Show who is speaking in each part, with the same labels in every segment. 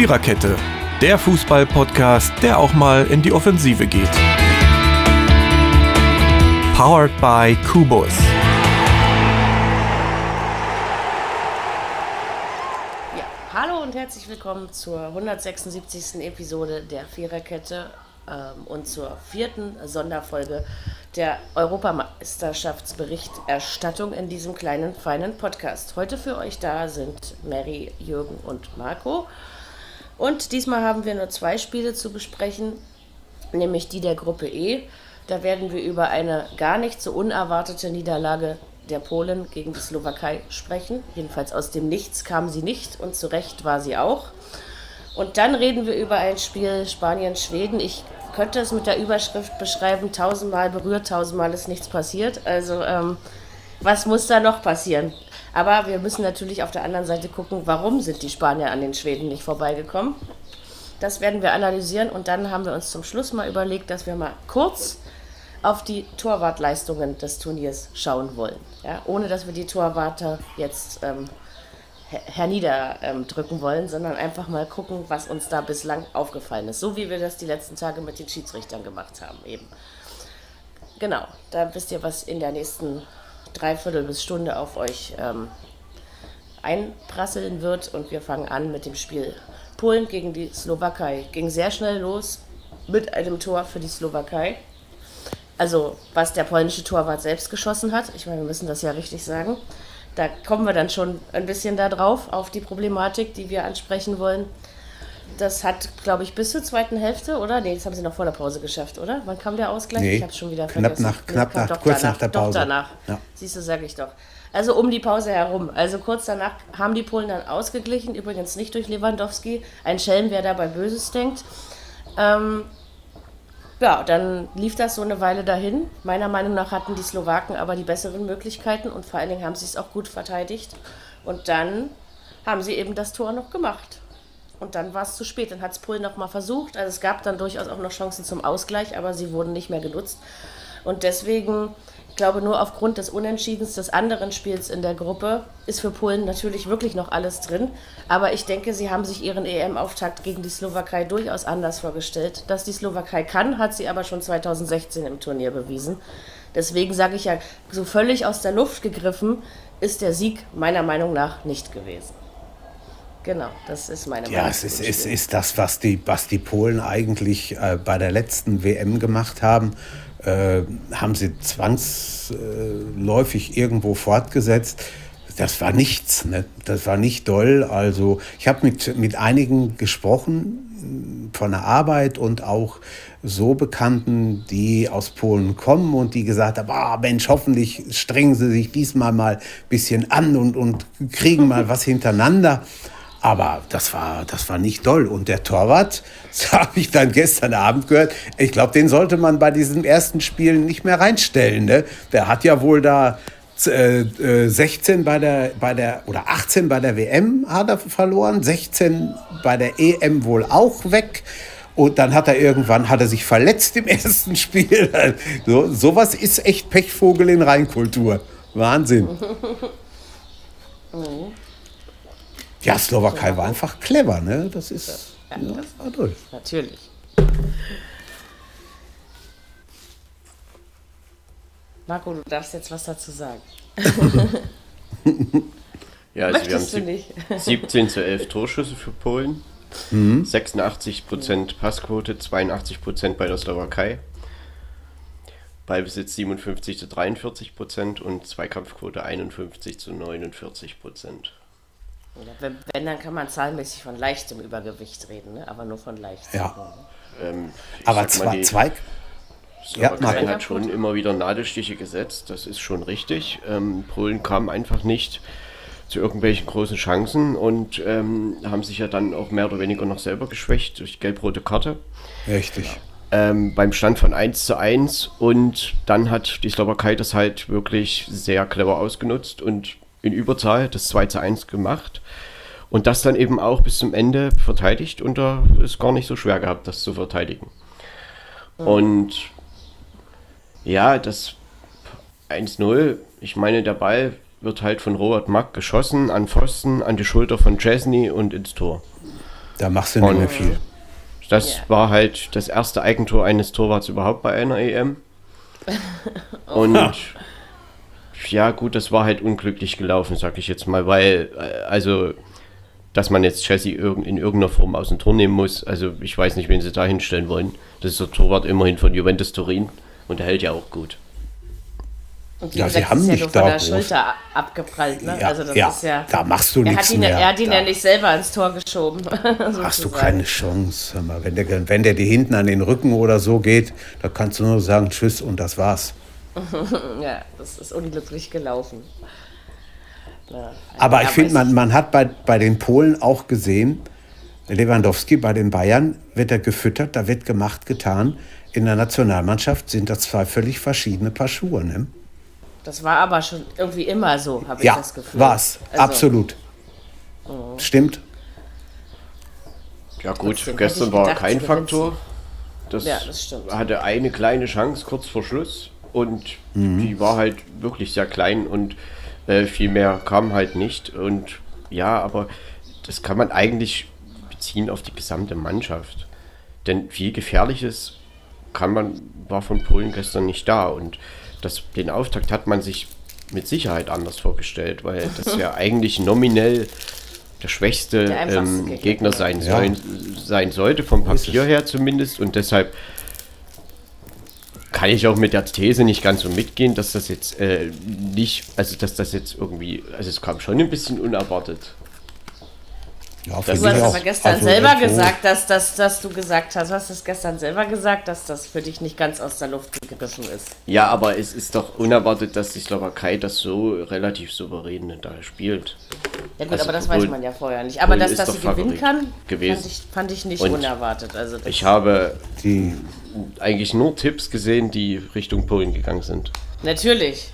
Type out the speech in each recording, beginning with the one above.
Speaker 1: Viererkette, der Fußball-Podcast, der auch mal in die Offensive geht. Powered by Kubus.
Speaker 2: Ja, hallo und herzlich willkommen zur 176. Episode der Viererkette ähm, und zur vierten Sonderfolge der Europameisterschaftsberichterstattung in diesem kleinen, feinen Podcast. Heute für euch da sind Mary, Jürgen und Marco. Und diesmal haben wir nur zwei Spiele zu besprechen, nämlich die der Gruppe E. Da werden wir über eine gar nicht so unerwartete Niederlage der Polen gegen die Slowakei sprechen. Jedenfalls aus dem Nichts kam sie nicht und zu Recht war sie auch. Und dann reden wir über ein Spiel Spanien-Schweden. Ich könnte es mit der Überschrift beschreiben, tausendmal berührt, tausendmal ist nichts passiert. Also ähm, was muss da noch passieren? Aber wir müssen natürlich auf der anderen Seite gucken, warum sind die Spanier an den Schweden nicht vorbeigekommen. Das werden wir analysieren und dann haben wir uns zum Schluss mal überlegt, dass wir mal kurz auf die Torwartleistungen des Turniers schauen wollen. Ja, ohne dass wir die Torwarte jetzt ähm, herniederdrücken ähm, wollen, sondern einfach mal gucken, was uns da bislang aufgefallen ist. So wie wir das die letzten Tage mit den Schiedsrichtern gemacht haben eben. Genau, da wisst ihr, was in der nächsten Dreiviertel bis Stunde auf euch ähm, einprasseln wird. Und wir fangen an mit dem Spiel Polen gegen die Slowakei. Ging sehr schnell los mit einem Tor für die Slowakei. Also was der polnische Torwart selbst geschossen hat. Ich meine, wir müssen das ja richtig sagen. Da kommen wir dann schon ein bisschen da drauf, auf die Problematik, die wir ansprechen wollen. Das hat, glaube ich, bis zur zweiten Hälfte, oder? Nee, das haben sie noch vor der Pause geschafft, oder? Wann kam der Ausgleich?
Speaker 3: Nee,
Speaker 2: ich habe schon wieder
Speaker 3: knapp
Speaker 2: vergessen.
Speaker 3: Nach, knapp
Speaker 2: nee,
Speaker 3: nach, kurz
Speaker 2: danach,
Speaker 3: nach der Pause.
Speaker 2: Doch danach. Ja. Siehst du, sage ich doch. Also um die Pause herum. Also kurz danach haben die Polen dann ausgeglichen. Übrigens nicht durch Lewandowski. Ein Schelm, wer dabei Böses denkt. Ähm, ja, dann lief das so eine Weile dahin. Meiner Meinung nach hatten die Slowaken aber die besseren Möglichkeiten und vor allen Dingen haben sie es auch gut verteidigt. Und dann haben sie eben das Tor noch gemacht. Und dann war es zu spät. Dann hat es Polen noch mal versucht. Also es gab dann durchaus auch noch Chancen zum Ausgleich, aber sie wurden nicht mehr genutzt. Und deswegen ich glaube, nur aufgrund des Unentschiedens des anderen Spiels in der Gruppe ist für Polen natürlich wirklich noch alles drin. Aber ich denke, sie haben sich ihren EM-Auftakt gegen die Slowakei durchaus anders vorgestellt. Dass die Slowakei kann, hat sie aber schon 2016 im Turnier bewiesen. Deswegen sage ich ja, so völlig aus der Luft gegriffen ist der Sieg meiner Meinung nach nicht gewesen. Genau, das ist meine
Speaker 3: Meinung. Ja, es ist, es ist das, was die, was die Polen eigentlich äh, bei der letzten WM gemacht haben äh, haben sie zwangsläufig irgendwo fortgesetzt. Das war nichts, ne? das war nicht doll. Also ich habe mit, mit einigen gesprochen von der Arbeit und auch so Bekannten, die aus Polen kommen und die gesagt haben, ah Mensch, hoffentlich strengen sie sich diesmal mal ein bisschen an und, und kriegen mal was hintereinander. Aber das war, das war nicht doll. Und der Torwart, das habe ich dann gestern Abend gehört, ich glaube, den sollte man bei diesem ersten Spiel nicht mehr reinstellen. Ne? Der hat ja wohl da äh, 16 bei der, bei der, oder 18 bei der WM hat er verloren, 16 bei der EM wohl auch weg. Und dann hat er irgendwann, hat er sich verletzt im ersten Spiel. So, sowas ist echt Pechvogel in Reinkultur. Wahnsinn. Mhm. Ja, Slowakei war einfach clever, ne? Das ist ja, das war toll.
Speaker 2: Natürlich. Marco, du darfst jetzt was dazu sagen.
Speaker 4: ja, also Möchtest wir haben 17 zu 11 Torschüsse für Polen, mhm. 86 Prozent Passquote, 82 Prozent bei der Slowakei. Ballbesitz 57 zu 43 Prozent und Zweikampfquote 51 zu 49 Prozent.
Speaker 2: Wenn, wenn, dann kann man zahlenmäßig von leichtem Übergewicht reden, ne? aber nur von leichtem.
Speaker 3: Ja. Ähm, aber zwar zwei.
Speaker 4: Ja, man hat schon immer wieder Nadelstiche gesetzt, das ist schon richtig. Ähm, Polen kam einfach nicht zu irgendwelchen großen Chancen und ähm, haben sich ja dann auch mehr oder weniger noch selber geschwächt durch gelb-rote Karte.
Speaker 3: Richtig.
Speaker 4: Ähm, beim Stand von 1 zu 1 und dann hat die Slowakei das halt wirklich sehr clever ausgenutzt und in Überzahl das 2 zu 1 gemacht und das dann eben auch bis zum Ende verteidigt und da ist gar nicht so schwer gehabt, das zu verteidigen. Mhm. Und ja, das 1-0, ich meine, der Ball wird halt von Robert Mack geschossen, an Pfosten, an die Schulter von Chesney und ins Tor.
Speaker 3: Da machst du nicht mehr viel.
Speaker 4: Das
Speaker 2: Ja.
Speaker 4: war halt das erste Eigentor eines Torwarts überhaupt bei einer EM. Und ja, gut, das war halt unglücklich gelaufen, sag ich jetzt mal, weil, äh, also, dass man jetzt irg- in irgendeiner Form aus dem Tor nehmen muss, also ich weiß nicht, wen sie da hinstellen wollen. Das ist der Torwart immerhin von Juventus Turin und der hält ja auch gut.
Speaker 2: Und
Speaker 3: Ja, sie haben
Speaker 2: ist ja
Speaker 3: nicht
Speaker 2: nur
Speaker 3: da
Speaker 2: von der Schulter abgeprallt, ne?
Speaker 3: Ja,
Speaker 2: also das
Speaker 3: ja,
Speaker 2: ist ja.
Speaker 3: da machst du
Speaker 2: er
Speaker 3: nichts
Speaker 2: hat ihn,
Speaker 3: mehr.
Speaker 2: Er hat ihn
Speaker 3: Da-
Speaker 2: ja nicht selber ins Tor geschoben.
Speaker 3: Hast du keine Chance. Hör mal, wenn, der, wenn der dir hinten an den Rücken oder so geht, da kannst du nur sagen Tschüss und das war's.
Speaker 2: Ja, das ist unglücklich gelaufen. Ja,
Speaker 3: Aber
Speaker 2: ja,
Speaker 3: ich finde, man, man hat bei, bei den Polen auch gesehen, Lewandowski bei den Bayern wird er gefüttert, da wird gemacht, getan. In der Nationalmannschaft sind das zwei völlig verschiedene Paar Schuhe. Ne?
Speaker 2: Das war aber schon irgendwie immer so, habe ich
Speaker 3: Ja,
Speaker 2: das Gefühl.
Speaker 3: war's.
Speaker 2: Also,
Speaker 3: Absolut. Stimmt.
Speaker 4: Ja gut,
Speaker 2: Trotzdem
Speaker 4: gestern war
Speaker 2: gedacht,
Speaker 4: kein Faktor. Das,
Speaker 2: Ja, das stimmt.
Speaker 4: hatte eine kleine Chance kurz vor Schluss und die war halt wirklich sehr klein und äh, viel mehr kam halt nicht. Und ja, aber das kann man eigentlich beziehen auf die gesamte Mannschaft. Denn viel Gefährliches kann man, war von Polen gestern nicht da. Und das, den Auftakt hat man sich mit Sicherheit anders vorgestellt, weil das ja eigentlich nominell der schwächste
Speaker 2: Der
Speaker 4: ähm,
Speaker 2: Gegner.
Speaker 4: Sein,
Speaker 3: Ja.
Speaker 4: sollen, sein sollte, vom Papier her zumindest. Und deshalb kann ich auch mit der These nicht ganz so mitgehen, dass das jetzt äh, nicht, also dass das jetzt irgendwie, also es kam schon ein bisschen unerwartet.
Speaker 3: Ja,
Speaker 4: Das
Speaker 2: Du hast aber gestern
Speaker 3: Also,
Speaker 2: selber
Speaker 3: so-
Speaker 2: gesagt, dass, dass, dass du gesagt hast, du hast es gestern selber gesagt, dass das für dich nicht ganz aus der Luft gegriffen ist.
Speaker 4: Ja, aber es ist doch unerwartet, dass die Slowakei das so relativ souverän da spielt.
Speaker 2: Ja gut,
Speaker 4: Also
Speaker 2: aber das
Speaker 4: Polen-
Speaker 2: weiß man ja vorher nicht. Aber
Speaker 4: Polen
Speaker 2: dass, dass sie gewinnen kann,
Speaker 4: gewesen.
Speaker 2: Fand, ich, fand ich nicht
Speaker 4: Und
Speaker 2: unerwartet. Also
Speaker 4: Ich habe
Speaker 3: Die,
Speaker 4: eigentlich nur Tipps gesehen, die Richtung Polen gegangen sind.
Speaker 2: natürlich.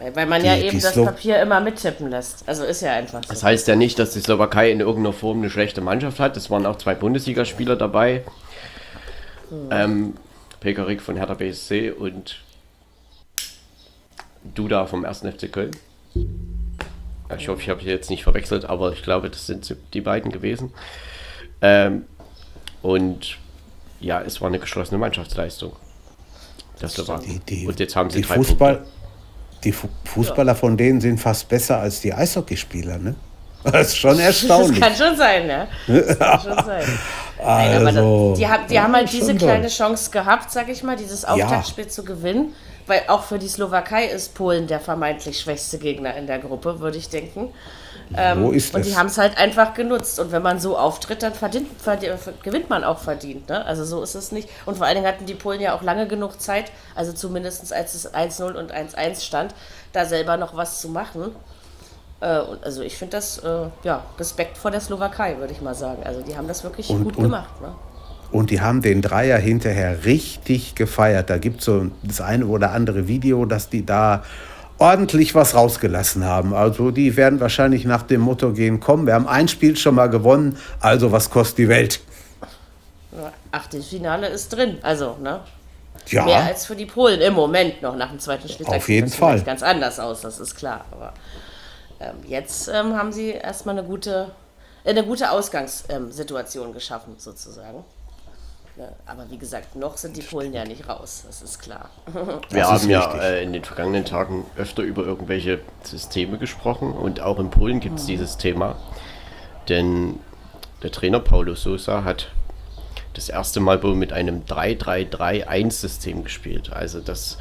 Speaker 2: Weil, weil man ja
Speaker 3: Die-
Speaker 2: eben
Speaker 3: die
Speaker 2: das
Speaker 3: Slo-
Speaker 2: Papier immer mittippen lässt. Also ist ja einfach so.
Speaker 4: Das heißt ja nicht, dass die Slowakei in irgendeiner Form eine schlechte Mannschaft hat. Es waren auch zwei Bundesligaspieler dabei. Ähm, Pekarik von Hertha BSC und Duda vom 1. FC Köln. Ja, Ich hoffe, ich habe hier jetzt nicht verwechselt, aber ich glaube, das sind die beiden gewesen. Ähm, und ja, es war eine geschlossene Mannschaftsleistung. Das Slowaken.
Speaker 3: die, die,
Speaker 4: und jetzt haben sie
Speaker 3: die
Speaker 4: drei
Speaker 3: Fußball,
Speaker 4: Punkte.
Speaker 3: die Fu Fußballer von denen sind fast besser als die Eishockeyspieler. Ne? Das ist schon
Speaker 2: Das
Speaker 3: erstaunlich.
Speaker 2: kann schon sein, ja. Das kann schon sein. Nein, aber
Speaker 3: Also,
Speaker 2: das, die, haben, die haben halt diese
Speaker 3: toll.
Speaker 2: kleine Chance gehabt, sag ich mal, dieses Auftaktspiel zu gewinnen. Weil auch für die Slowakei ist Polen der vermeintlich schwächste Gegner in der Gruppe, würde ich denken.
Speaker 3: Wo ist
Speaker 2: Und die haben es halt einfach genutzt. Und wenn man so auftritt, dann verdient, verdient, gewinnt man auch verdient. Ne? Also so ist es nicht. Und vor allen Dingen hatten die Polen ja auch lange genug Zeit, also zumindest als es 1-0 und 1-1 stand, da selber noch was zu machen. Äh, also ich finde das, äh, ja, Respekt vor der Slowakei, würde ich mal sagen. Also die haben das wirklich
Speaker 3: Und-
Speaker 2: gut
Speaker 3: und-
Speaker 2: gemacht. Ne?
Speaker 3: Und die haben den Dreier hinterher richtig gefeiert. Da gibt es so das eine oder andere Video, dass die da ordentlich was rausgelassen haben. Also die werden wahrscheinlich nach dem Motto gehen, komm, wir haben ein Spiel schon mal gewonnen, also was kostet die Welt?
Speaker 2: Ja, Achtelfinale ist drin. Also, ne?
Speaker 3: Ja,
Speaker 2: Mehr als für die Polen im Moment noch nach dem zweiten Spieltag.
Speaker 3: Auf jeden
Speaker 2: sieht das
Speaker 3: Fall.
Speaker 2: ganz anders aus, das ist klar. Aber ähm, jetzt ähm, haben sie erstmal eine gute, äh, eine gute Ausgangssituation geschaffen, sozusagen. Ne, Aber wie gesagt, noch sind die Polen ja nicht raus, das ist klar.
Speaker 4: Wir
Speaker 3: Das ist
Speaker 4: haben ja
Speaker 3: richtig.
Speaker 4: äh, in den vergangenen Tagen öfter über irgendwelche Systeme gesprochen und auch in Polen gibt es dieses Thema. Denn der Trainer Paulo Sosa hat das erste Mal wohl mit einem 3-3-3-1-System gespielt. Also das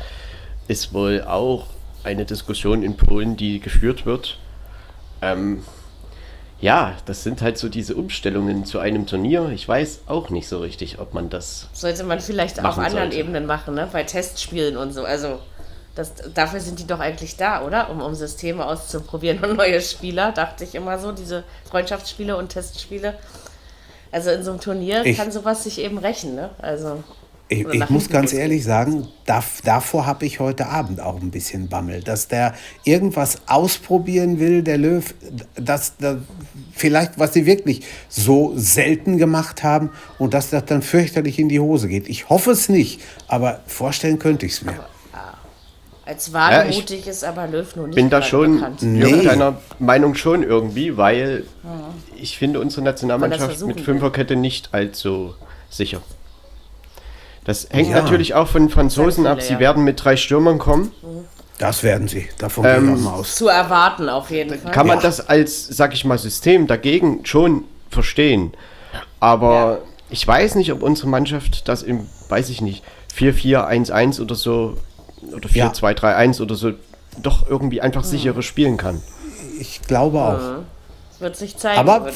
Speaker 4: ist wohl auch eine Diskussion in Polen, die geführt wird. Ähm, ja, das sind halt so diese Umstellungen zu einem Turnier. Ich weiß auch nicht so richtig, ob man das
Speaker 2: Sollte man vielleicht auf anderen
Speaker 4: sollte.
Speaker 2: Ebenen machen, ne? bei Testspielen und so. Also das, dafür sind die doch eigentlich da, oder? Um, um Systeme auszuprobieren und neue Spieler, dachte ich immer so, diese Freundschaftsspiele und Testspiele. Also in so einem Turnier
Speaker 3: Ich-
Speaker 2: kann sowas sich eben rächen, ne? Also
Speaker 3: Ich, ich muss ganz ehrlich sagen, dav- davor habe ich heute Abend auch ein bisschen Bammel, dass der irgendwas ausprobieren will, der Löw, dass, dass vielleicht, was sie wirklich so selten gemacht haben und dass das dann fürchterlich in die Hose geht. Ich hoffe es nicht, aber vorstellen könnte ich es mir.
Speaker 2: Als wagemutig ja, ist aber Löw nur nicht
Speaker 4: bin da schon bekannt. Nee. deiner Meinung schon irgendwie, weil ja. ich finde unsere Nationalmannschaft mit Fünferkette nicht allzu sicher. Das hängt ja. natürlich auch von Franzosen ab. Sie werden mit drei Stürmern kommen.
Speaker 3: Das werden sie. Davon ähm, gehe ich mal aus.
Speaker 2: Zu erwarten auf jeden Fall.
Speaker 4: Kann man das als, sag ich mal, System dagegen schon verstehen. Aber ich weiß nicht, ob unsere Mannschaft das im, weiß ich nicht, 4-4-1-1 oder so oder 4-2-3-1 oder so doch irgendwie einfach sichere spielen kann.
Speaker 3: Ich glaube auch.
Speaker 2: Mhm. Wird sich zeigen.
Speaker 3: Aber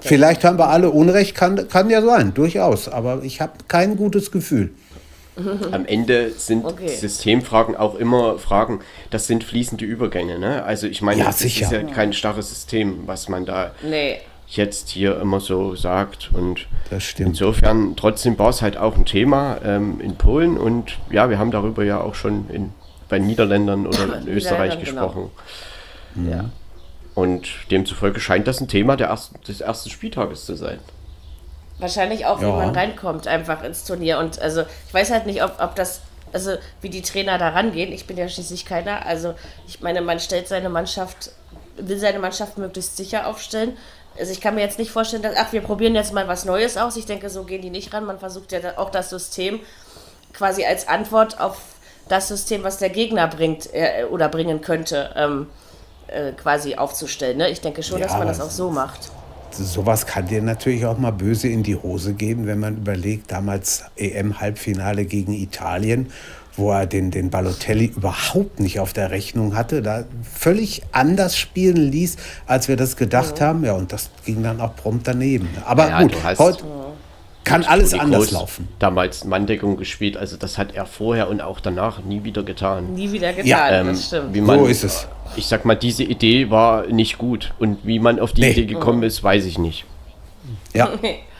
Speaker 3: vielleicht haben wir alle Unrecht, kann, kann ja sein, durchaus. Aber ich habe kein gutes Gefühl.
Speaker 4: Am Ende sind okay. Systemfragen auch immer Fragen, das sind fließende Übergänge. Ne? Also ich meine,
Speaker 3: ja,
Speaker 4: das ist ja kein starres System, was man da nee. jetzt hier immer so sagt. Und insofern, trotzdem war es halt auch ein Thema ähm, in Polen und ja, wir haben darüber ja auch schon in, bei Niederländern oder in Österreich genau. gesprochen. Genau. Ja. Und demzufolge scheint das ein Thema der ersten, des ersten Spieltages zu sein.
Speaker 2: Wahrscheinlich auch, ja. wie man reinkommt, einfach ins Turnier. Und also ich weiß halt nicht, ob, ob das, also wie die Trainer da rangehen. Ich bin ja schließlich keiner. Also ich meine, man stellt seine Mannschaft, will seine Mannschaft möglichst sicher aufstellen. Also ich kann mir jetzt nicht vorstellen, dass, ach, wir probieren jetzt mal was Neues aus. Ich denke, so gehen die nicht ran. Man versucht ja auch das System quasi als Antwort auf das System, was der Gegner bringt äh, oder bringen könnte, ähm, äh, quasi aufzustellen. Ne? Ich denke schon, ja, dass man das auch so macht.
Speaker 3: Sowas kann dir natürlich auch mal böse in die Hose gehen, wenn man überlegt, damals EM-Halbfinale gegen Italien, wo er den, den Balotelli überhaupt nicht auf der Rechnung hatte, da völlig anders spielen ließ, als wir das gedacht ja. haben. Ja, und das ging dann auch prompt daneben. Aber ja, gut, heute kann alles anders laufen.
Speaker 4: Damals Manndeckung gespielt, also das hat er vorher und auch danach nie wieder getan.
Speaker 2: Nie wieder getan, ja, ähm, das
Speaker 3: stimmt. Man, so ist es.
Speaker 4: Ich sag mal, diese Idee war nicht gut und wie man auf die nee. Idee gekommen ist, weiß ich nicht.
Speaker 3: Ja.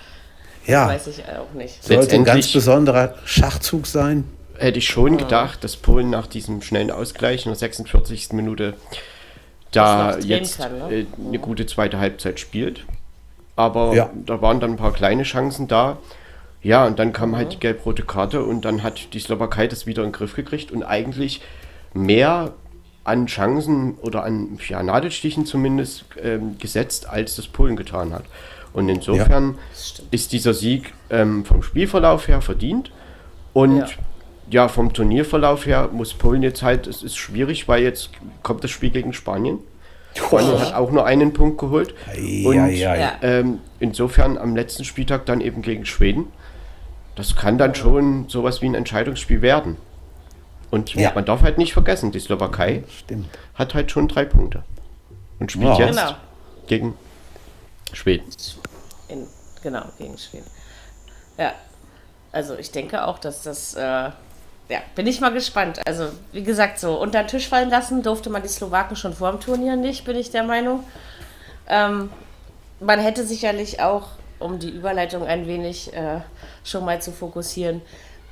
Speaker 2: ja. weiß ich auch nicht.
Speaker 3: Sollte ein ganz besonderer Schachzug sein.
Speaker 4: Hätte ich schon gedacht, dass Polen nach diesem schnellen Ausgleich in der 46. Minute da jetzt kann, ne? äh, eine gute zweite Halbzeit spielt aber ja. da waren dann ein paar kleine Chancen da. Ja, und dann kam halt die gelb-rote Karte und dann hat die Slowakei das wieder in den Griff gekriegt und eigentlich mehr an Chancen oder an ja, Nadelstichen zumindest ähm, gesetzt, als das Polen getan hat. Und insofern ja, ist dieser Sieg ähm, vom Spielverlauf her verdient und ja. ja. vom Turnierverlauf her muss Polen jetzt halt, es ist schwierig, weil jetzt kommt das Spiel gegen Spanien. Spanien hat auch nur einen Punkt geholt. Und ja, ja, ähm, insofern am letzten Spieltag dann eben gegen Schweden. Das kann dann schon sowas wie ein Entscheidungsspiel werden. Und ja. man darf halt nicht vergessen, die Slowakei Stimmt. hat halt schon drei Punkte. Und spielt jetzt genau. gegen Schweden.
Speaker 2: In, genau, gegen Schweden. Ja, also ich denke auch, dass das äh, ja, bin ich mal gespannt. Also, wie gesagt, so unter den Tisch fallen lassen durfte man die Slowaken schon vor dem Turnier nicht, bin ich der Meinung. Ähm, man hätte sicherlich auch, um die Überleitung ein wenig äh, schon mal zu fokussieren,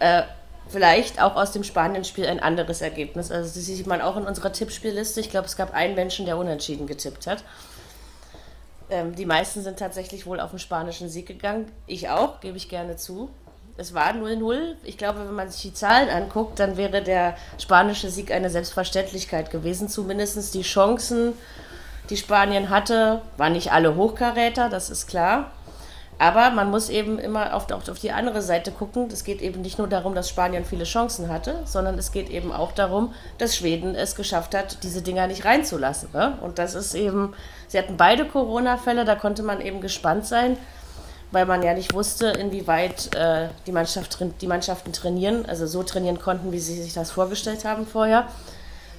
Speaker 2: äh, vielleicht auch aus dem Spanien-Spiel ein anderes Ergebnis. Also, das sieht man auch in unserer Tippspielliste. Ich glaube, es gab einen Menschen, der unentschieden getippt hat. Ähm, die meisten sind tatsächlich wohl auf den spanischen Sieg gegangen. Ich auch, gebe ich gerne zu es war 0-0. Ich glaube, wenn man sich die Zahlen anguckt, dann wäre der spanische Sieg eine Selbstverständlichkeit gewesen. Zumindest die Chancen, die Spanien hatte, waren nicht alle Hochkaräter, das ist klar. Aber man muss eben immer auf, auf die andere Seite gucken. Es geht eben nicht nur darum, dass Spanien viele Chancen hatte, sondern es geht eben auch darum, dass Schweden es geschafft hat, diese Dinger nicht reinzulassen. Ne? Und das ist eben, sie hatten beide Corona-Fälle, da konnte man eben gespannt sein weil man ja nicht wusste, inwieweit äh, die, Mannschaft, die Mannschaften trainieren, also so trainieren konnten, wie sie sich das vorgestellt haben vorher.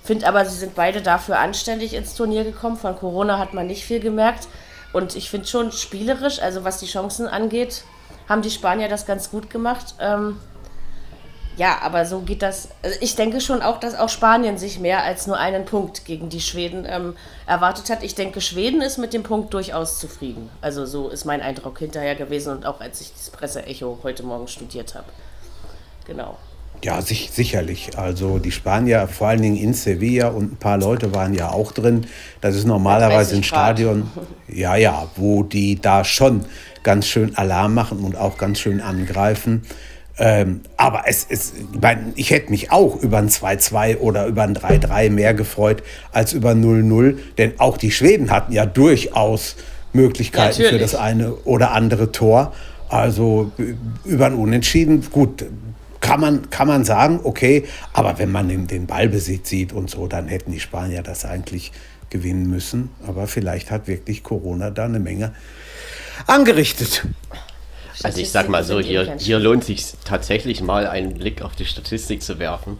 Speaker 2: Finde aber, sie sind beide dafür anständig ins Turnier gekommen. Von Corona hat man nicht viel gemerkt. Und ich finde schon spielerisch, also was die Chancen angeht, haben die Spanier das ganz gut gemacht. Ähm, ja, aber so geht das. Also ich denke schon auch, dass auch Spanien sich mehr als nur einen Punkt gegen die Schweden ähm, erwartet hat. Ich denke, Schweden ist mit dem Punkt durchaus zufrieden. Also so ist mein Eindruck hinterher gewesen und auch als ich das Presseecho heute Morgen studiert habe. Genau.
Speaker 3: Ja, sich, sicherlich. Also die Spanier, vor allen Dingen in Sevilla und ein paar Leute waren ja auch drin. Das ist normalerweise ein Stadion, ja, ja, wo die da schon ganz schön Alarm machen und auch ganz schön angreifen. Ähm, aber es ist, ich, mein, ich hätte mich auch über ein 2-2 oder über ein 3-3 mehr gefreut als über 0-0, denn auch die Schweden hatten ja durchaus Möglichkeiten
Speaker 2: Natürlich.
Speaker 3: für das eine oder andere Tor. Also über ein Unentschieden, gut, kann man, kann man sagen, okay, aber wenn man den, den Ballbesitz sieht und so, dann hätten die Spanier das eigentlich gewinnen müssen. Aber vielleicht hat wirklich Corona da eine Menge angerichtet.
Speaker 4: Also ich sag mal so, hier, hier lohnt sich tatsächlich mal einen Blick auf die Statistik zu werfen.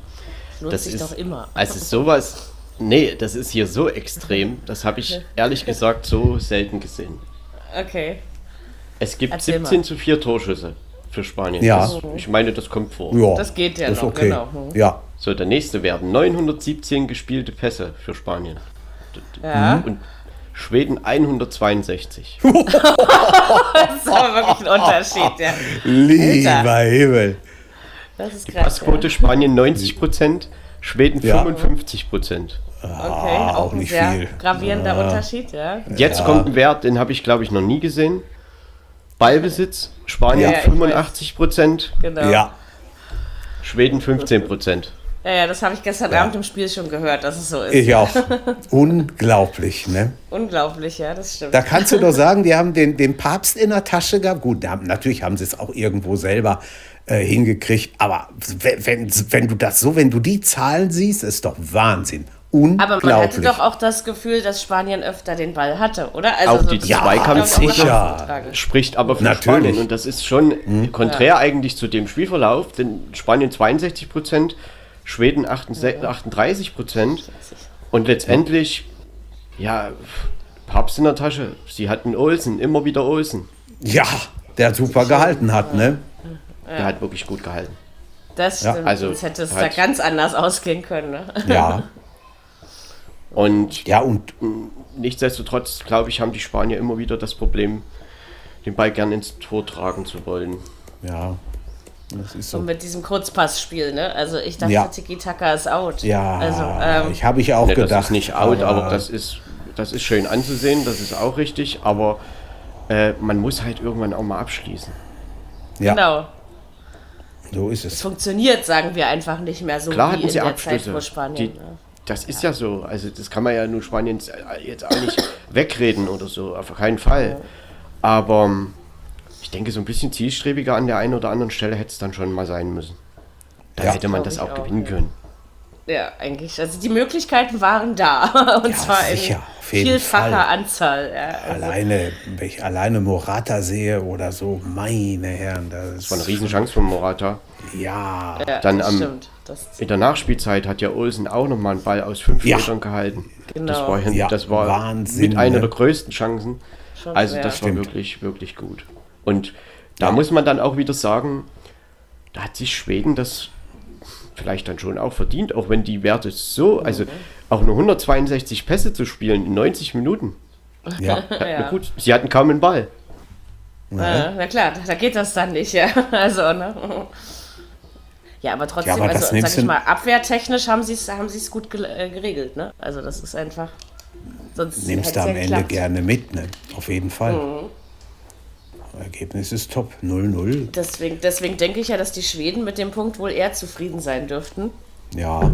Speaker 2: Lohnt
Speaker 4: das
Speaker 2: sich
Speaker 4: ist,
Speaker 2: doch immer.
Speaker 4: Also sowas, nee, das ist hier so extrem, das habe ich ehrlich gesagt so selten gesehen.
Speaker 2: Okay.
Speaker 4: Es gibt
Speaker 2: Erzähl
Speaker 4: 17
Speaker 2: mal.
Speaker 4: zu 4 Torschüsse für Spanien.
Speaker 3: Ja.
Speaker 4: Das, ich meine, das kommt vor.
Speaker 3: Ja,
Speaker 2: Das geht ja
Speaker 3: ist
Speaker 2: noch,
Speaker 3: okay.
Speaker 2: genau. Hm.
Speaker 3: Ja,
Speaker 4: So, der nächste werden 917 gespielte Pässe für Spanien.
Speaker 2: Ja.
Speaker 4: Und Schweden 162.
Speaker 2: Das ist aber wirklich ein Unterschied, ja.
Speaker 3: lieber Himmel.
Speaker 2: Das ist krass.
Speaker 4: Passquote Spanien 90 Prozent, Schweden
Speaker 3: Ja.
Speaker 4: 55 Prozent.
Speaker 2: Ja. Okay,
Speaker 3: Ah,
Speaker 2: auch,
Speaker 3: auch
Speaker 2: ein
Speaker 3: nicht
Speaker 2: sehr
Speaker 3: viel.
Speaker 2: gravierender Unterschied, ja.
Speaker 4: Jetzt kommt ein Wert, den habe ich glaube ich noch nie gesehen. Ballbesitz, Spanien
Speaker 2: Ja, ich
Speaker 4: 85 Prozent,
Speaker 2: Genau.
Speaker 3: Ja,
Speaker 4: Schweden 15 Prozent.
Speaker 2: Ja, ja, das habe ich gestern Abend im Spiel schon gehört, dass es so ist.
Speaker 3: ich auch. Unglaublich, ne?
Speaker 2: Unglaublich, ja, das stimmt.
Speaker 3: Da kannst du doch sagen, die haben den, den Papst in der Tasche gehabt. Gut, da haben, natürlich haben sie es auch irgendwo selber äh, hingekriegt. Aber wenn, wenn, wenn du das so, wenn du die Zahlen siehst, ist doch Wahnsinn.
Speaker 2: aber man hatte doch auch das Gefühl, dass Spanien öfter den Ball hatte, oder? Also
Speaker 4: Auch die
Speaker 2: das-
Speaker 3: Ja.
Speaker 4: Spricht aber für
Speaker 3: Natürlich.
Speaker 4: Spanien und das ist schon konträr eigentlich zu dem Spielverlauf, denn Spanien 62 Prozent, Schweden 68 38 Prozent und letztendlich, ja, Papst in der Tasche. Sie hatten Olsen, immer wieder Olsen.
Speaker 3: ja, der super gehalten hat, ne?
Speaker 4: Der hat wirklich gut gehalten.
Speaker 2: Das
Speaker 3: Ja,
Speaker 2: stimmt,
Speaker 4: also
Speaker 2: sonst hätte es da
Speaker 4: halt-
Speaker 2: ganz anders ausgehen können. Ne?
Speaker 3: Ja,
Speaker 4: Und
Speaker 3: ja und
Speaker 4: nichtsdestotrotz, glaube ich, haben die Spanier immer wieder das Problem, den Ball gern ins Tor tragen zu wollen.
Speaker 3: ja, das ist
Speaker 2: Und
Speaker 3: so.
Speaker 2: mit diesem Kurzpassspiel, ne? Also ich dachte,
Speaker 3: Ja.
Speaker 2: Tiki-Taka ist out.
Speaker 3: Ja,
Speaker 2: Also, ähm,
Speaker 3: ich habe ich auch
Speaker 4: Ne, das
Speaker 3: gedacht.
Speaker 4: ist nicht out, aber das ist, das ist schön anzusehen, das ist auch richtig, aber äh, man muss halt irgendwann auch mal abschließen.
Speaker 3: ja,
Speaker 2: genau.
Speaker 3: so ist
Speaker 2: Es
Speaker 3: es.
Speaker 2: funktioniert, sagen wir einfach nicht mehr so
Speaker 4: Klar
Speaker 2: wie
Speaker 4: hatten
Speaker 2: in
Speaker 4: sie
Speaker 2: der
Speaker 4: Abschlüsse.
Speaker 2: Zeit vor Spanien.
Speaker 4: Die,
Speaker 2: ne?
Speaker 4: das ist ja so, also das kann man ja nur Spanien jetzt auch nicht wegreden oder so, auf keinen Fall. Aber ähm, denke, so ein bisschen zielstrebiger an der einen oder anderen Stelle hätte es dann schon mal sein müssen. Dann
Speaker 3: Ja.
Speaker 4: hätte man das auch
Speaker 2: auch,
Speaker 4: gewinnen
Speaker 2: ja.
Speaker 4: können.
Speaker 2: Ja, eigentlich. Also die Möglichkeiten waren da. Und
Speaker 3: Ja,
Speaker 2: zwar
Speaker 3: sicher,
Speaker 2: in vielfacher
Speaker 3: Fall.
Speaker 2: Anzahl. Ja, also,
Speaker 3: Alleine, wenn ich alleine Morata sehe oder so, meine Herren, das
Speaker 4: Das war eine Riesenchance von Morata.
Speaker 3: Ja,
Speaker 2: ja,
Speaker 4: dann
Speaker 2: das
Speaker 4: am-
Speaker 2: stimmt. Das,
Speaker 4: In der Nachspielzeit hat ja Olsen auch nochmal einen Ball aus fünf
Speaker 3: Ja.
Speaker 4: Metern gehalten.
Speaker 2: Genau.
Speaker 4: Das war,
Speaker 3: Ja,
Speaker 4: das war
Speaker 3: Wahnsinn,
Speaker 4: mit einer
Speaker 3: ne?
Speaker 4: der größten Chancen.
Speaker 2: Schon,
Speaker 4: also das war wirklich, wirklich gut. Und da
Speaker 3: Ja.
Speaker 4: muss man dann auch wieder sagen, da hat sich Schweden das vielleicht dann schon auch verdient, auch wenn die Werte so, also
Speaker 2: Mhm.
Speaker 4: auch nur 162 Pässe zu spielen in 90 Minuten.
Speaker 3: ja,
Speaker 4: Ja, gut, sie hatten kaum einen Ball.
Speaker 2: äh, na klar, da geht das dann nicht. Ja, also, ne? Ja, aber trotzdem,
Speaker 3: Ja, aber das
Speaker 2: also, sag ich mal, abwehrtechnisch haben sie es haben sie's gut äh, geregelt. Ne? Also das ist einfach... Sonst
Speaker 3: nimmst du
Speaker 2: es
Speaker 3: am
Speaker 2: ja
Speaker 3: Ende gerne mit, ne? Auf jeden Fall.
Speaker 2: Mhm.
Speaker 3: Ergebnis ist top, 0-0.
Speaker 2: Deswegen, deswegen denke ich ja, dass die Schweden mit dem Punkt wohl eher zufrieden sein dürften.
Speaker 3: Ja,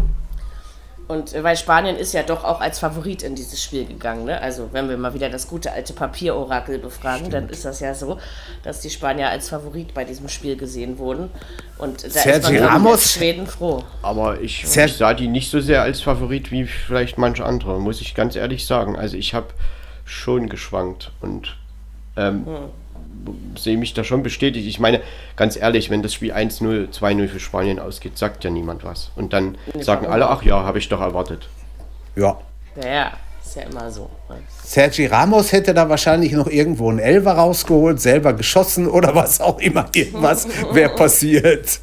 Speaker 2: Und äh, weil Spanien ist ja doch auch als Favorit in dieses Spiel gegangen. Ne? Also wenn wir mal wieder das gute alte Papierorakel befragen, dann ist das ja so, dass die Spanier als Favorit bei diesem Spiel gesehen wurden. Und da ist
Speaker 3: Sergio
Speaker 2: man
Speaker 3: Ramos-
Speaker 2: als Schweden froh.
Speaker 4: Aber ich, ich sah die nicht so sehr als Favorit wie vielleicht manche andere, muss ich ganz ehrlich sagen. Also ich habe schon geschwankt und ähm, sehe mich da schon bestätigt. Ich meine, ganz ehrlich, wenn das Spiel 1-0, 2-0 für Spanien ausgeht, sagt ja niemand was. Und dann sagen
Speaker 2: warum
Speaker 4: alle, ach ja, habe ich doch erwartet.
Speaker 3: ja.
Speaker 2: Ja, ja, ist ja immer so.
Speaker 3: Sergi Ramos hätte da wahrscheinlich noch irgendwo einen Elfer rausgeholt, selber geschossen oder was auch immer. Irgendwas wäre passiert.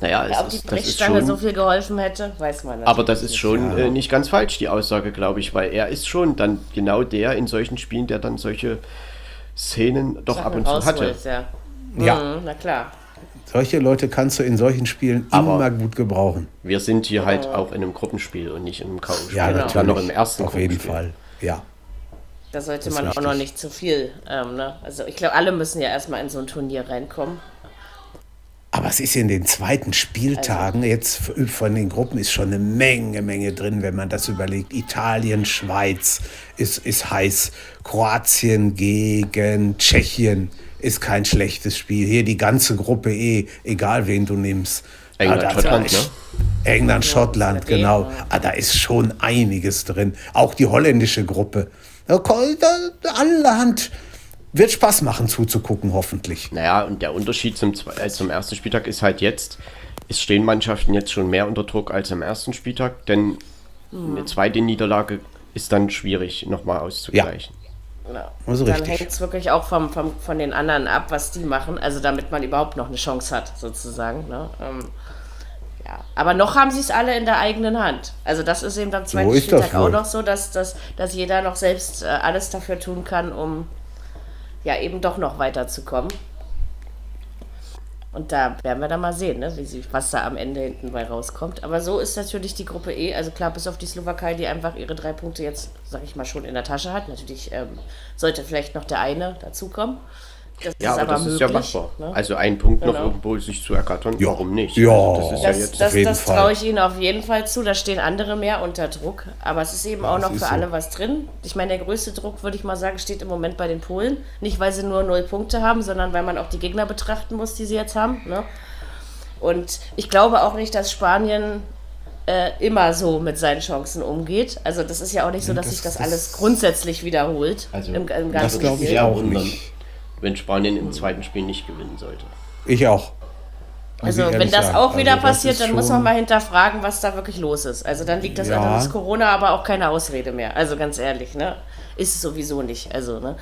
Speaker 4: Naja,
Speaker 2: Ja, ob
Speaker 4: es
Speaker 2: die
Speaker 4: ist, ist
Speaker 2: Brechstange so viel geholfen hätte, weiß man nicht.
Speaker 4: Aber das ist schon äh, nicht ganz falsch, die Aussage, glaube ich, weil er ist schon dann genau der in solchen Spielen, der dann solche Szenen doch ab und zu hatte.
Speaker 2: Ja.
Speaker 3: Ja.
Speaker 2: Mhm, na klar.
Speaker 3: Solche Leute kannst du in solchen Spielen
Speaker 4: Aber-
Speaker 3: immer gut gebrauchen.
Speaker 4: Wir sind hier halt auch in einem Gruppenspiel und nicht in einem K.O.-Spiel.
Speaker 3: Ja,
Speaker 2: Genau.
Speaker 4: Und dann noch im ersten
Speaker 3: Auf jeden. Fall. Ja.
Speaker 2: Da sollte man auch noch nicht zu viel. Ähm, ne? Also ich glaube, alle müssen ja erstmal in so ein Turnier reinkommen.
Speaker 3: Aber das ist in den zweiten Spieltagen
Speaker 2: Also
Speaker 3: jetzt von den Gruppen ist schon eine Menge, Menge drin, wenn man das überlegt. Italien, Schweiz ist, ist heiß. Kroatien gegen Tschechien ist kein schlechtes Spiel. Hier die ganze Gruppe E, egal wen du nimmst.
Speaker 4: England,
Speaker 3: Ah,
Speaker 4: Schottland,
Speaker 3: da-
Speaker 4: ne?
Speaker 3: England, Schottland,
Speaker 2: ist
Speaker 3: genau. Ah, da ist schon einiges drin. Auch die holländische Gruppe. Da, ko- da, allerhand wird Spaß machen zuzugucken, hoffentlich.
Speaker 4: Naja, und der Unterschied zum, äh, zum ersten Spieltag ist halt jetzt, es stehen Mannschaften jetzt schon mehr unter Druck als am ersten Spieltag, denn eine zweite Niederlage ist dann schwierig nochmal auszugleichen.
Speaker 2: Genau.
Speaker 3: Also
Speaker 2: dann hängt es wirklich auch vom, vom, von den anderen ab, was die machen, also damit man überhaupt noch eine Chance hat, sozusagen. Ne? Ähm, ja. Aber noch haben sie es alle in der eigenen Hand. Also das ist eben am zweiten Spieltag auch noch so, dass, dass, dass jeder noch selbst äh, alles dafür tun kann, um ja eben doch noch weiterzukommen. Und da werden wir dann mal sehen, ne, wie sie, was da am Ende hinten bei rauskommt. Aber so ist natürlich die Gruppe E, also klar, bis auf die Slowakei, die einfach ihre drei Punkte jetzt, sag ich mal, schon in der Tasche hat. Natürlich ähm, sollte vielleicht noch der eine dazukommen. Das
Speaker 4: Ja,
Speaker 2: ist
Speaker 4: aber, das ist
Speaker 2: möglich.
Speaker 4: ja machbar.
Speaker 2: ne?
Speaker 4: Also einen Punkt noch
Speaker 2: Genau.
Speaker 4: irgendwo sich zu ergattern,
Speaker 3: Ja.
Speaker 4: warum nicht?
Speaker 3: Ja.
Speaker 4: Also das ist ja
Speaker 2: Das,
Speaker 4: jetzt.
Speaker 2: das, das traue ich Ihnen auf jeden Fall zu. Da stehen andere mehr unter Druck. Aber es ist eben auch
Speaker 3: das
Speaker 2: noch
Speaker 3: ist
Speaker 2: für
Speaker 3: so.
Speaker 2: alle was drin. Ich meine, der größte Druck, würde ich mal sagen, steht im Moment bei den Polen. Nicht, weil sie nur null Punkte haben, sondern weil man auch die Gegner betrachten muss, die sie jetzt haben. Ne? Und ich glaube auch nicht, dass Spanien äh, immer so mit seinen Chancen umgeht. Also das ist ja auch nicht so, dass
Speaker 3: das-
Speaker 2: sich das,
Speaker 3: das-
Speaker 2: alles grundsätzlich wiederholt
Speaker 4: Also,
Speaker 2: im, im
Speaker 3: Das
Speaker 2: ganzen
Speaker 3: glaube ich auch
Speaker 4: wundern,
Speaker 3: nicht.
Speaker 4: Wenn Spanien im zweiten Spiel nicht gewinnen sollte.
Speaker 3: Ich auch.
Speaker 2: Also
Speaker 3: ich
Speaker 2: wenn das
Speaker 3: sagen.
Speaker 2: auch wieder
Speaker 3: Also das
Speaker 2: passiert, dann muss man mal hinterfragen, was da wirklich los ist. Also dann liegt das
Speaker 3: Ja.
Speaker 2: ist Corona aber auch keine Ausrede mehr. Also ganz ehrlich, ne? Ist es sowieso nicht. Also, ne?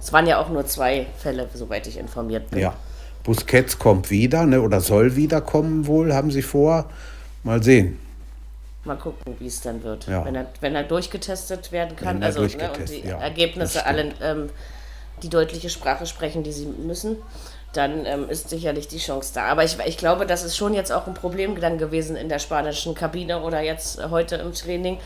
Speaker 2: Es waren ja auch nur zwei Fälle, soweit ich informiert bin.
Speaker 3: Ja. Busquets kommt wieder, ne, oder soll wiederkommen wohl, haben sie vor. Mal sehen.
Speaker 2: Mal gucken, wie es dann wird.
Speaker 3: Ja.
Speaker 2: Wenn, er, wenn er durchgetestet werden kann,
Speaker 3: Wenn er
Speaker 2: also ne, und die
Speaker 3: ja,
Speaker 2: Ergebnisse alle ähm, die deutliche Sprache sprechen, die sie müssen, dann ähm, ist sicherlich die Chance da. Aber ich, ich glaube, das ist schon jetzt auch ein Problem dann gewesen in der spanischen Kabine oder jetzt heute im Training.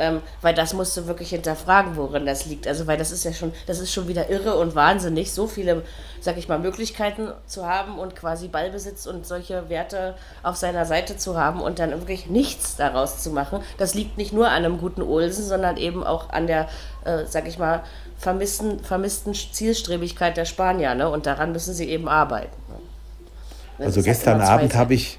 Speaker 2: Ähm, weil das musst du wirklich hinterfragen, worin das liegt. Also, weil das ist ja schon, das ist schon wieder irre und wahnsinnig, so viele, sag ich mal, Möglichkeiten zu haben und quasi Ballbesitz und solche Werte auf seiner Seite zu haben und dann wirklich nichts daraus zu machen. Das liegt nicht nur an einem guten Olsen, sondern eben auch an der, äh, sag ich mal, vermissten, vermissten Zielstrebigkeit der Spanier. Ne? Und daran müssen sie eben arbeiten. Ne?
Speaker 3: Also gestern
Speaker 2: zwei
Speaker 3: Abend habe ich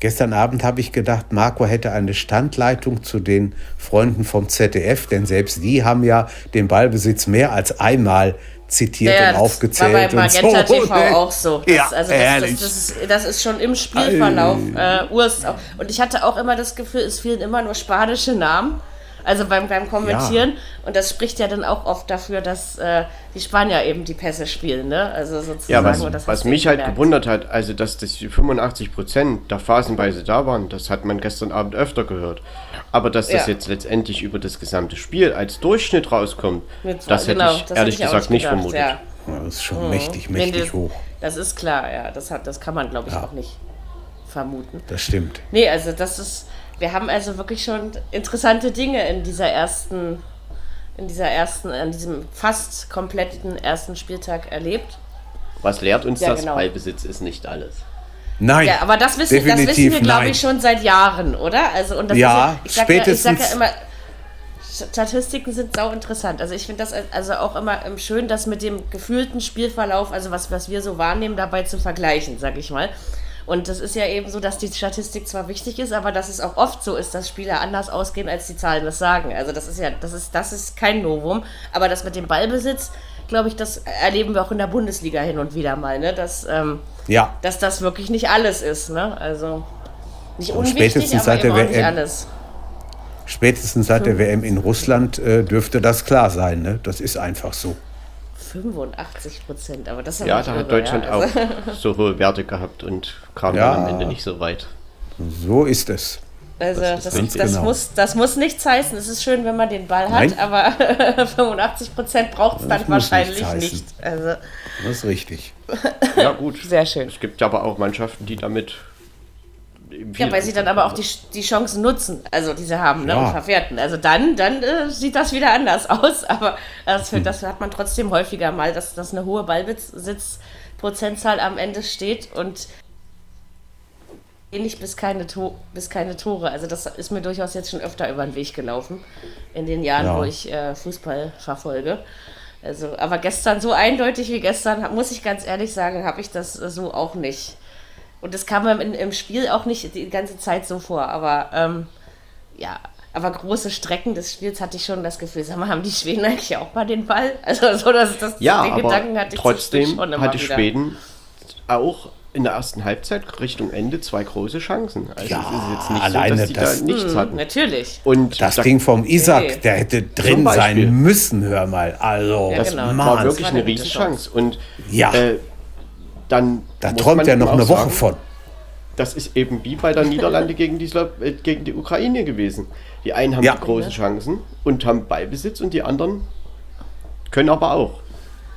Speaker 3: gestern Abend habe ich gedacht, Marco hätte eine Standleitung zu den Freunden vom ZDF, denn selbst die haben ja den Ballbesitz mehr als einmal zitiert
Speaker 2: Ja,
Speaker 3: und
Speaker 2: das
Speaker 3: aufgezählt
Speaker 2: war bei Magenta
Speaker 3: und so.
Speaker 2: TV auch so. Das,
Speaker 3: Ja,
Speaker 2: also das, das, das, ist, das ist schon im Spielverlauf äh, Urs. Und ich hatte auch immer das Gefühl, es fielen immer nur spanische Namen. Also beim, beim Kommentieren. Und das spricht ja dann auch oft dafür, dass äh, die Spanier eben die Pässe spielen. Ne? Also sozusagen.
Speaker 4: Ja, was,
Speaker 2: das
Speaker 4: was mich halt
Speaker 2: gemerkt.
Speaker 4: gewundert hat, also dass das die 85 Prozent da phasenweise da waren, das hat man gestern Abend öfter gehört. Aber dass das
Speaker 2: Ja.
Speaker 4: jetzt letztendlich über das gesamte Spiel als Durchschnitt rauskommt,
Speaker 2: Mit-
Speaker 4: das hätte
Speaker 2: genau,
Speaker 4: ich
Speaker 2: das
Speaker 4: ehrlich
Speaker 2: hätte ich
Speaker 4: gesagt nicht
Speaker 2: gedacht,
Speaker 4: vermutet.
Speaker 2: Ja.
Speaker 3: Ja, das ist schon mächtig,
Speaker 2: Wenn
Speaker 3: mächtig
Speaker 2: das-
Speaker 3: hoch.
Speaker 2: Das ist klar, ja. Das, hat, das kann man, glaube ich,
Speaker 3: Ja.
Speaker 2: auch nicht vermuten.
Speaker 3: Das stimmt.
Speaker 2: Nee, also das ist, wir haben also wirklich schon interessante Dinge in dieser ersten, in dieser ersten, an diesem fast kompletten ersten Spieltag erlebt.
Speaker 4: Was lehrt uns
Speaker 2: Ja,
Speaker 4: das?
Speaker 2: genau.
Speaker 4: Ballbesitz ist nicht alles.
Speaker 3: Nein.
Speaker 2: Ja, aber das wissen, das wissen wir, glaube ich, schon seit Jahren, oder? Also, und das
Speaker 3: Ja,
Speaker 2: ist ja, ich sag ja, ich sag ja
Speaker 3: spätestens-
Speaker 2: immer, Statistiken sind sau interessant. Also ich finde das also auch immer ähm, schön, das mit dem gefühlten Spielverlauf, also was, was wir so wahrnehmen, dabei zu vergleichen, sag ich mal. Und das ist ja eben so, dass die Statistik zwar wichtig ist, aber dass es auch oft so ist, dass Spieler anders ausgehen, als die Zahlen das sagen. Also das ist ja, das ist, das ist kein Novum. Aber das mit dem Ballbesitz, glaube ich, das erleben wir auch in der Bundesliga hin und wieder mal, ne? Dass, ähm,
Speaker 3: Ja,
Speaker 2: dass das wirklich nicht alles ist, ne? Also nicht unwichtig,
Speaker 3: spätestens
Speaker 2: aber
Speaker 3: seit der WM.
Speaker 2: alles.
Speaker 3: spätestens seit der WM in Russland äh, dürfte das klar sein. Ne? Das ist einfach so.
Speaker 2: 85 Prozent, aber das ist
Speaker 4: Ja,
Speaker 2: nicht
Speaker 4: da hat
Speaker 2: irre,
Speaker 4: Deutschland
Speaker 2: ja. Also,
Speaker 4: auch so hohe Werte gehabt und kam
Speaker 3: Ja.
Speaker 4: dann am Ende nicht so weit.
Speaker 3: So ist es.
Speaker 2: Also
Speaker 4: Das
Speaker 2: das, das,
Speaker 3: genau.
Speaker 2: muss, das muss nichts heißen. Es ist schön, wenn man den Ball
Speaker 3: Nein.
Speaker 2: hat, aber 85 Prozent braucht es dann wahrscheinlich
Speaker 3: heißen.
Speaker 2: nicht. Also
Speaker 3: Das ist richtig.
Speaker 4: Ja, gut.
Speaker 2: sehr schön.
Speaker 4: Es gibt aber auch Mannschaften, die damit.
Speaker 2: Ja, weil sie dann aber auch die, die Chancen nutzen, also die sie haben, ne,
Speaker 3: Ja.
Speaker 2: und verwerten. Also dann, dann äh, sieht das wieder anders aus, aber das,
Speaker 3: Hm.
Speaker 2: das hat man trotzdem häufiger mal, dass, dass eine hohe Ballbesitzprozentzahl am Ende steht und wenig bis keine, to bis keine Tore. Also das ist mir durchaus jetzt schon öfter über den Weg gelaufen in den Jahren, ja. wo ich äh, Fußball verfolge. Also, aber gestern so eindeutig wie gestern, muss ich ganz ehrlich sagen, habe ich das so auch nicht. Und das kam mir im Spiel auch nicht die ganze Zeit so vor. Aber ähm, ja, aber große Strecken des Spiels hatte ich schon das Gefühl, sag mal, haben die Schweden eigentlich auch mal den Ball? Also so, dass das
Speaker 4: ja, den aber Gedanken hatte ich trotzdem schon hatte wieder. Schweden auch in der ersten Halbzeit Richtung Ende zwei große Chancen. Also
Speaker 3: ja, es ist jetzt nicht alleine so, dass die das,
Speaker 2: da nichts mh, hatten. Natürlich.
Speaker 3: Und das da, Ding vom Isaac, okay. der hätte drin sein müssen, hör mal. Also,
Speaker 4: ja, das genau. war wirklich eine, eine Riesenchance. Und
Speaker 3: ja.
Speaker 4: Äh, dann
Speaker 3: da träumt er noch eine Woche sagen, von.
Speaker 4: Das ist eben wie bei der Niederlande gegen die, äh, gegen die Ukraine gewesen. Die einen haben ja. die großen Chancen und haben Ballbesitz und die anderen können aber auch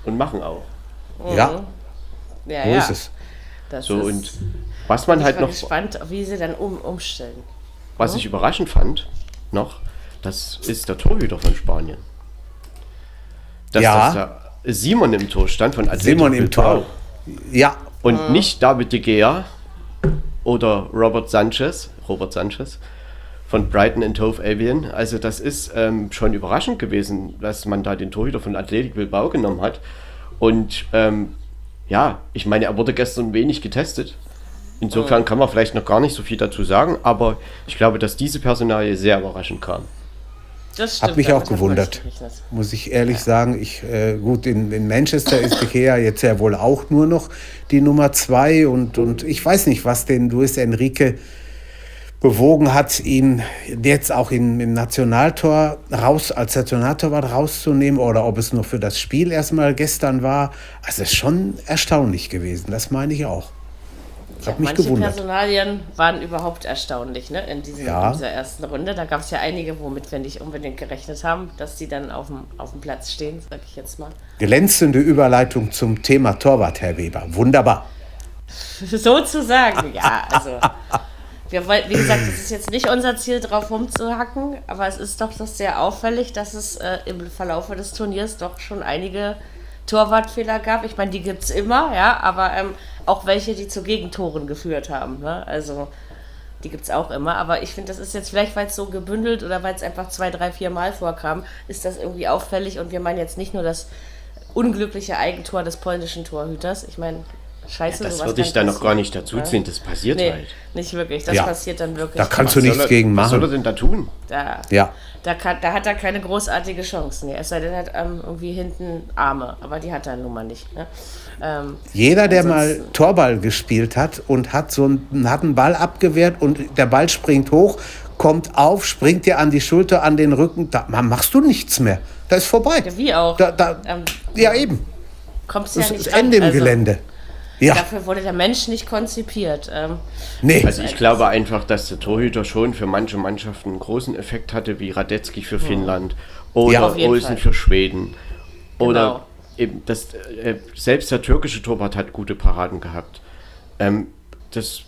Speaker 4: und machen auch.
Speaker 3: Ja. Ja, so ja. ist es.
Speaker 4: Das so, und was man halt noch.
Speaker 2: Ich bin gespannt, wie sie dann um, umstellen.
Speaker 4: Was ja? ich überraschend fand, noch, das ist der Torhüter von Spanien. Dass ja. das da Simon im Tor stand von
Speaker 3: Atletico Simon im Tor. Ja.
Speaker 4: Und nicht David de Gea oder Robert Sanchez, Robert Sanchez von Brighton and Hove Albion. Also das ist ähm, schon überraschend gewesen, dass man da den Torhüter von Athletic Bilbao genommen hat. Und ähm, ja, ich meine, er wurde gestern wenig getestet. Insofern kann man vielleicht noch gar nicht so viel dazu sagen, aber ich glaube, dass diese Personalie sehr überraschend kam.
Speaker 3: Das stimmt, Hat mich auch gewundert, muss ich ehrlich ja. sagen. Ich, äh, gut, in, in, Manchester ist Gea jetzt ja wohl auch nur noch die Nummer zwei und, und ich weiß nicht, was den Luis Enrique bewogen hat, ihn jetzt auch in, im Nationaltor raus, als Nationaltorwart rauszunehmen oder ob es nur für das Spiel erstmal gestern war. Also es ist schon erstaunlich gewesen, das meine ich auch.
Speaker 2: Ja, mich manche gewundert. Personalien waren überhaupt erstaunlich ne? in, diesen, ja. in dieser ersten Runde. Da gab es ja einige, womit wir nicht unbedingt gerechnet haben, dass die dann auf dem, auf dem Platz stehen, sag ich jetzt mal.
Speaker 3: Glänzende Überleitung zum Thema Torwart, Herr Weber. Wunderbar.
Speaker 2: Sozusagen, ja. Also wir wie gesagt, das ist jetzt nicht unser Ziel, drauf rumzuhacken, aber es ist doch sehr auffällig, dass es äh, im Verlauf des Turniers doch schon einige Torwartfehler gab. Ich meine, die gibt es immer, ja, aber ähm, auch welche, die zu Gegentoren geführt haben. Ne? Also die gibt es auch immer. Aber ich finde, das ist jetzt vielleicht, weil es so gebündelt oder weil es einfach zwei, drei, vier Mal vorkam, ist das irgendwie auffällig. Und wir meinen jetzt nicht nur das unglückliche Eigentor des polnischen Torhüters. Ich meine, Scheiße,
Speaker 4: ja, das würde ich da noch gar nicht dazu ziehen, das passiert nee, halt.
Speaker 2: Nicht wirklich, das ja. passiert dann wirklich.
Speaker 3: Da kannst du nichts er, gegen machen. Was
Speaker 4: soll er denn da tun?
Speaker 2: Da, ja. da, kann, da hat er keine großartige Chance. Nee, es sei denn, er hat ähm, irgendwie hinten Arme, aber die hat er nun mal nicht. Ne?
Speaker 3: Ähm, Jeder, der mal Torball gespielt hat und hat so einen, hat einen Ball abgewehrt und der Ball springt hoch, kommt auf, springt dir an die Schulter, an den Rücken, da machst du nichts mehr. Da ist vorbei.
Speaker 2: Ja, wie auch.
Speaker 3: Da, da, ähm, ja, eben.
Speaker 2: Kommst ja nicht
Speaker 3: das Ende im also, Gelände.
Speaker 2: Ja. Dafür wurde der Mensch nicht konzipiert. Ähm,
Speaker 4: nee. Also ich glaube einfach, dass der Torhüter schon für manche Mannschaften einen großen Effekt hatte, wie Radetzky für Finnland oder ja, Olsen für Schweden. Genau. Oder eben das, äh, selbst der türkische Torwart hat gute Paraden gehabt. Ähm, das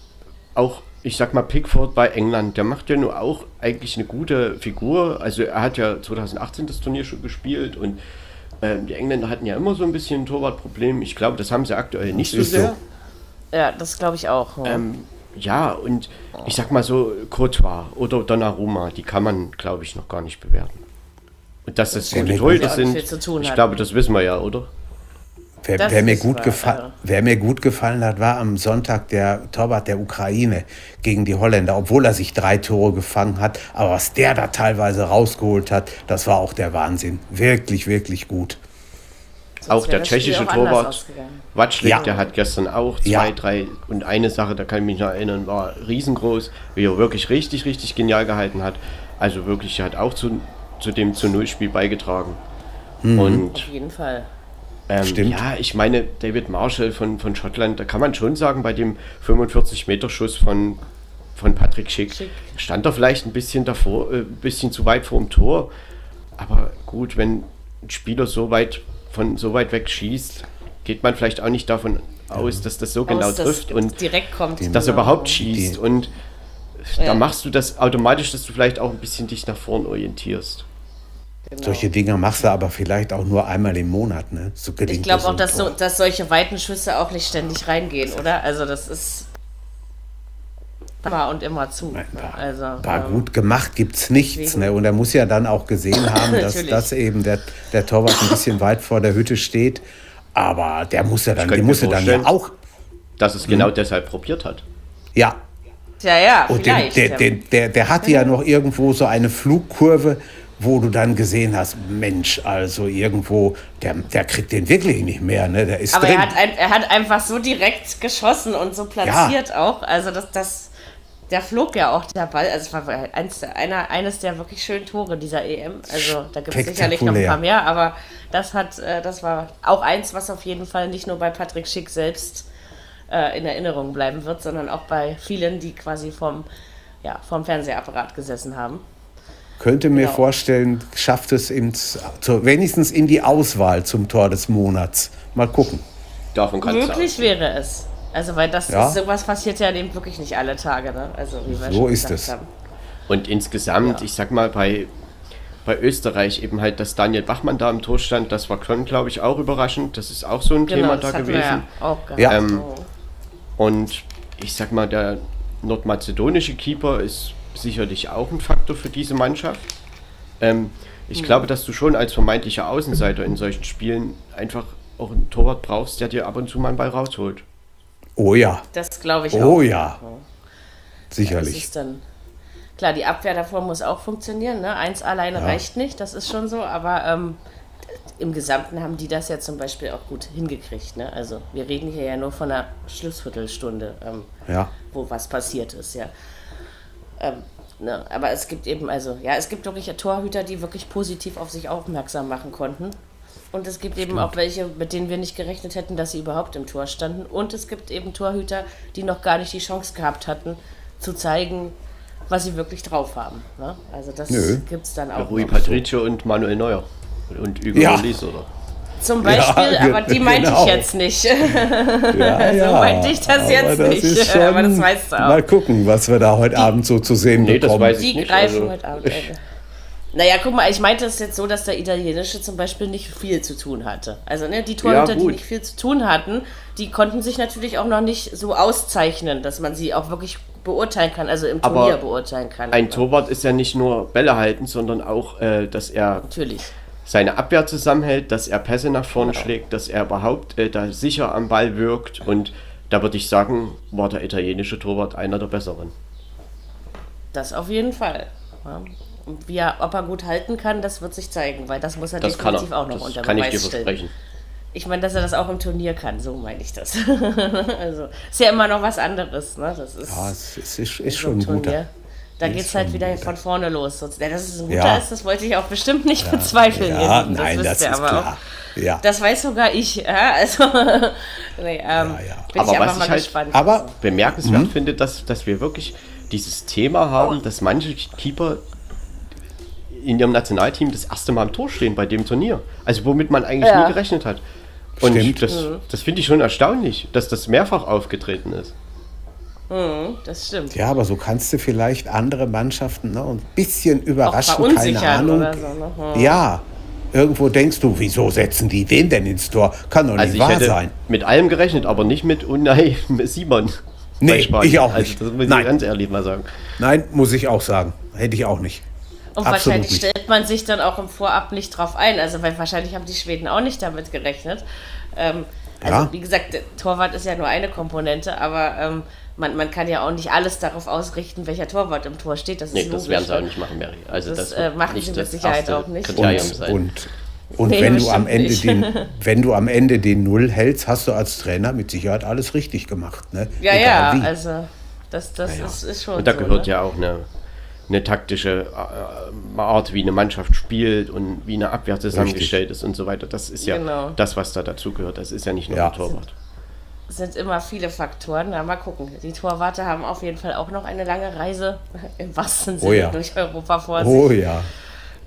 Speaker 4: auch, ich sag mal, Pickford bei England, der macht ja nur auch eigentlich eine gute Figur. Also er hat ja 2018 das Turnier schon gespielt und ähm, die Engländer hatten ja immer so ein bisschen ein Torwartproblem. Ich glaube, das haben sie aktuell nicht so sehr.
Speaker 2: Ja, das glaube ich auch.
Speaker 4: Ja. Ähm, ja, und ich sag mal so, Courtois oder Donnarumma, die kann man, glaube ich, noch gar nicht bewerten. Und dass das gute Torhüter sind, ich glaube, das wissen wir ja, oder?
Speaker 3: Wer, wer mir gut gefallen, wer mir gut gefallen hat, war am Sonntag der Torwart der Ukraine gegen die Holländer, obwohl er sich drei Tore gefangen hat. Aber was der da teilweise rausgeholt hat, das war auch der Wahnsinn. Wirklich, wirklich gut.
Speaker 4: Sonst auch der tschechische auch Torwart Watschlik, ja. der hat gestern auch zwei, ja. drei und eine Sache, da kann ich mich noch erinnern, war riesengroß, wie er wirklich richtig, richtig genial gehalten hat. Also wirklich, er hat auch zu, zu dem zu Null-Spiel beigetragen.
Speaker 2: Mhm. Und Auf jeden Fall.
Speaker 4: Ähm, Stimmt. Ja, ich meine, David Marshall von, von Schottland, da kann man schon sagen, bei dem 45-Meter-Schuss von, von Patrick Schick, Schick, stand er vielleicht ein bisschen davor, äh, ein bisschen zu weit vor dem Tor. Aber gut, wenn ein Spieler so weit von so weit weg schießt, geht man vielleicht auch nicht davon aus, dass das so genau aus, genau trifft und
Speaker 2: direkt kommt,
Speaker 4: dass er überhaupt schießt. Und ja. da machst du das automatisch, dass du vielleicht auch ein bisschen dich nach vorn orientierst.
Speaker 3: Genau. Solche Dinge machst du aber vielleicht auch nur einmal im Monat. Ne?
Speaker 2: So ich glaube auch, dass, so, dass solche weiten Schüsse auch nicht ständig reingehen, oder? Also das ist. immer und immer zu.
Speaker 3: War,
Speaker 2: also,
Speaker 3: war
Speaker 2: ähm,
Speaker 3: gut gemacht, gibt es nichts.
Speaker 2: deswegen-
Speaker 3: Ne? Und er muss ja dann auch gesehen haben, dass, dass eben der, der Torwart ein bisschen weit vor der Hütte steht. Aber der muss ja dann, den muss er dann ja auch.
Speaker 4: Dass es genau deshalb probiert hat.
Speaker 3: Ja,
Speaker 2: Ja, ja,
Speaker 3: Und den,
Speaker 2: vielleicht.
Speaker 3: der,
Speaker 2: ja.
Speaker 3: der, der, der hatte ja noch irgendwo so eine Flugkurve, wo du dann gesehen hast, Mensch, also irgendwo, der, der kriegt den wirklich nicht mehr, ne? Der ist
Speaker 2: Aber
Speaker 3: drin.
Speaker 2: er hat, ein, er hat einfach so direkt geschossen und so platziert auch. Also das, das, der flog ja auch der Ball. Also es war eins, der- einer, eines der wirklich schönen Tore dieser EM. Also da gibt es sicherlich noch ein paar mehr, aber das hat, äh, das war auch eins, was auf jeden Fall nicht nur bei Patrick Schick selbst äh, in Erinnerung bleiben wird, sondern auch bei vielen, die quasi vom, ja, vom Fernsehapparat gesessen haben.
Speaker 3: Könnte mir
Speaker 2: Genau.
Speaker 3: vorstellen, schafft es ins, zu, wenigstens in die Auswahl zum Tor des Monats. Mal gucken.
Speaker 4: Davon kannst
Speaker 2: Möglich
Speaker 4: du
Speaker 2: wäre es. Also, weil das
Speaker 3: Ja.
Speaker 2: ist, sowas passiert ja eben wirklich nicht alle Tage, ne? Also, wie wir
Speaker 3: So
Speaker 2: schon
Speaker 3: ist es.
Speaker 2: haben.
Speaker 4: Und insgesamt,
Speaker 2: Ja.
Speaker 4: ich sag mal, bei, bei Österreich eben halt, dass Daniel Bachmann da im Tor stand, das war schon, glaube ich, auch überraschend. Das ist auch so ein Thema da
Speaker 2: Genau, hatten wir
Speaker 4: gewesen.
Speaker 2: Ja.
Speaker 3: Ja.
Speaker 4: Ähm, Und ich sag mal, der nordmazedonische Keeper ist sicherlich auch ein Faktor für diese Mannschaft. Ähm, ich glaube, dass du schon als vermeintlicher Außenseiter in solchen Spielen einfach auch einen Torwart brauchst, der dir ab und zu mal einen Ball rausholt.
Speaker 3: Oh ja,
Speaker 2: Das glaube ich auch.
Speaker 3: oh ja.
Speaker 2: Das
Speaker 3: Sicherlich.
Speaker 2: ist dann. Klar, die Abwehr davor muss auch funktionieren. Ne? Eins alleine reicht nicht, das ist schon so, aber ähm, im Gesamten haben die das ja zum Beispiel auch gut hingekriegt. Ne? Also, wir reden hier ja nur von einer Schlussviertelstunde, ähm,
Speaker 3: Ja.
Speaker 2: wo was passiert ist, ja. Ähm, ne? Aber es gibt eben, also, ja, es gibt wirklich Torhüter, die wirklich positiv auf sich aufmerksam machen konnten. Und es gibt eben auch welche, mit denen wir nicht gerechnet hätten, dass sie überhaupt im Tor standen. Und es gibt eben Torhüter, die noch gar nicht die Chance gehabt hatten, zu zeigen, was sie wirklich drauf haben. Ne? Also das
Speaker 3: Nö.
Speaker 2: gibt es dann auch.
Speaker 4: Rui. Patricio und Manuel Neuer. Und Hugo
Speaker 3: Ja.
Speaker 4: Lloris, oder?
Speaker 2: Zum Beispiel,
Speaker 3: Ja,
Speaker 2: aber die meinte
Speaker 3: genau.
Speaker 2: ich jetzt nicht.
Speaker 3: Ja,
Speaker 2: So meinte ich das
Speaker 3: aber
Speaker 2: jetzt
Speaker 3: das
Speaker 2: nicht.
Speaker 3: Schon,
Speaker 2: Aber das weißt du auch.
Speaker 3: Mal gucken, was wir da heute Abend so zu sehen
Speaker 4: Nee, das
Speaker 3: bekommen.
Speaker 4: weiß ich
Speaker 2: Die
Speaker 4: nicht.
Speaker 2: greifen
Speaker 4: also-
Speaker 2: heute Abend. äh, Naja, guck mal, ich meinte es jetzt so, dass der Italienische zum Beispiel nicht viel zu tun hatte. Also ne, die Torhüter, die nicht viel zu tun hatten, die konnten sich natürlich auch noch nicht so auszeichnen, dass man sie auch wirklich beurteilen kann, also im
Speaker 4: Aber
Speaker 2: Turnier beurteilen kann.
Speaker 4: Ein Torwart ist ja nicht nur Bälle halten, sondern auch, äh, dass er
Speaker 2: Natürlich.
Speaker 4: Seine Abwehr zusammenhält, dass er Pässe nach vorne schlägt, dass er überhaupt äh, da sicher am Ball wirkt. Und da würde ich sagen, war der italienische Torwart einer der besseren.
Speaker 2: Das auf jeden Fall. Ja. Und wie er, ob er gut halten kann, das wird sich zeigen, weil das muss er
Speaker 4: Das kann
Speaker 2: definitiv
Speaker 4: er.
Speaker 2: auch noch
Speaker 4: Das
Speaker 2: unter
Speaker 4: kann ich dir
Speaker 2: Beweis stellen.
Speaker 4: versprechen.
Speaker 2: Ich meine, dass er das auch im Turnier kann, so meine ich das. also ist ja immer noch was anderes. Ne? Das ist,
Speaker 3: Ja, es ist, ist, ist
Speaker 2: so ein
Speaker 3: schon ein guter.
Speaker 2: Da geht es halt wieder von vorne los. Ja, dass es ein guter
Speaker 3: Ja.
Speaker 2: ist, das wollte ich auch bestimmt nicht bezweifeln. ihr
Speaker 3: Ja,
Speaker 2: Lieben.
Speaker 3: nein, das
Speaker 2: ihr
Speaker 3: ist
Speaker 2: aber
Speaker 3: klar.
Speaker 2: Auch.
Speaker 3: Ja.
Speaker 2: Das weiß sogar ich. Ja, also, nee, ähm,
Speaker 3: ja.
Speaker 2: bin
Speaker 4: Aber
Speaker 2: ich
Speaker 4: was
Speaker 2: einfach mal
Speaker 4: ich halt-
Speaker 2: gespannt.
Speaker 3: Aber
Speaker 4: Bemerkenswert
Speaker 3: Mhm.
Speaker 4: finde, dass, dass wir wirklich dieses Thema haben, dass manche Keeper in ihrem Nationalteam das erste Mal im Tor stehen bei dem Turnier. Also womit man eigentlich
Speaker 2: Ja.
Speaker 4: nie gerechnet hat. Und
Speaker 3: Stimmt.
Speaker 4: das, das finde ich schon erstaunlich, dass das mehrfach aufgetreten ist.
Speaker 2: Mhm, das stimmt.
Speaker 3: Ja, aber so kannst du vielleicht andere Mannschaften ne, ein bisschen überraschen, keine Ahnung.
Speaker 2: oder so, ne? Hm.
Speaker 3: Ja, irgendwo denkst du, wieso setzen die den denn ins Tor? Kann doch nicht
Speaker 4: Also
Speaker 3: wahr
Speaker 4: hätte
Speaker 3: sein.
Speaker 4: mit allem gerechnet, aber nicht mit Unai Simon.
Speaker 3: Nee, ich auch
Speaker 4: Also
Speaker 3: nicht.
Speaker 4: das muss
Speaker 3: Nein.
Speaker 4: ich ganz ehrlich mal sagen.
Speaker 3: Nein, muss ich auch sagen. Hätte ich auch nicht.
Speaker 2: Und
Speaker 3: Absolut
Speaker 2: wahrscheinlich
Speaker 3: nicht.
Speaker 2: stellt man sich dann auch im Vorab nicht drauf ein. Also, weil wahrscheinlich haben die Schweden auch nicht damit gerechnet. Ähm, also,
Speaker 3: Ja.
Speaker 2: wie gesagt, Torwart ist ja nur eine Komponente, aber ähm, man, man kann ja auch nicht alles darauf ausrichten, welcher Torwart im Tor steht. Das
Speaker 4: Nee,
Speaker 2: ist
Speaker 4: das werden sie auch nicht machen, Mary. Also
Speaker 2: Das,
Speaker 4: das,
Speaker 2: äh, machen
Speaker 4: nicht
Speaker 2: sie mit Sicherheit auch nicht.
Speaker 4: Kriterium
Speaker 3: Und,
Speaker 4: sein.
Speaker 3: und, und
Speaker 2: Nee,
Speaker 3: wenn, du am Ende
Speaker 2: nicht.
Speaker 3: den, wenn du am Ende den Null hältst, hast du als Trainer mit Sicherheit alles richtig gemacht. Ne?
Speaker 2: Ja,
Speaker 3: Egal
Speaker 2: ja,
Speaker 3: wie.
Speaker 2: also das, das
Speaker 3: Ja, ja.
Speaker 2: Ist, ist schon
Speaker 4: Und da
Speaker 2: so,
Speaker 4: gehört
Speaker 2: ne?
Speaker 4: ja auch eine, eine taktische äh, Art, wie eine Mannschaft spielt und wie eine Abwehr zusammengestellt ist und so weiter. Das ist ja
Speaker 2: Genau.
Speaker 4: das, was da dazugehört. Das ist ja nicht nur
Speaker 3: Ja.
Speaker 4: ein Torwart.
Speaker 2: Es sind immer viele Faktoren. Na, mal gucken. Die Torwarte haben auf jeden Fall auch noch eine lange Reise im wahrsten Sinne
Speaker 3: Oh ja.
Speaker 2: durch Europa vor sich.
Speaker 3: Oh ja.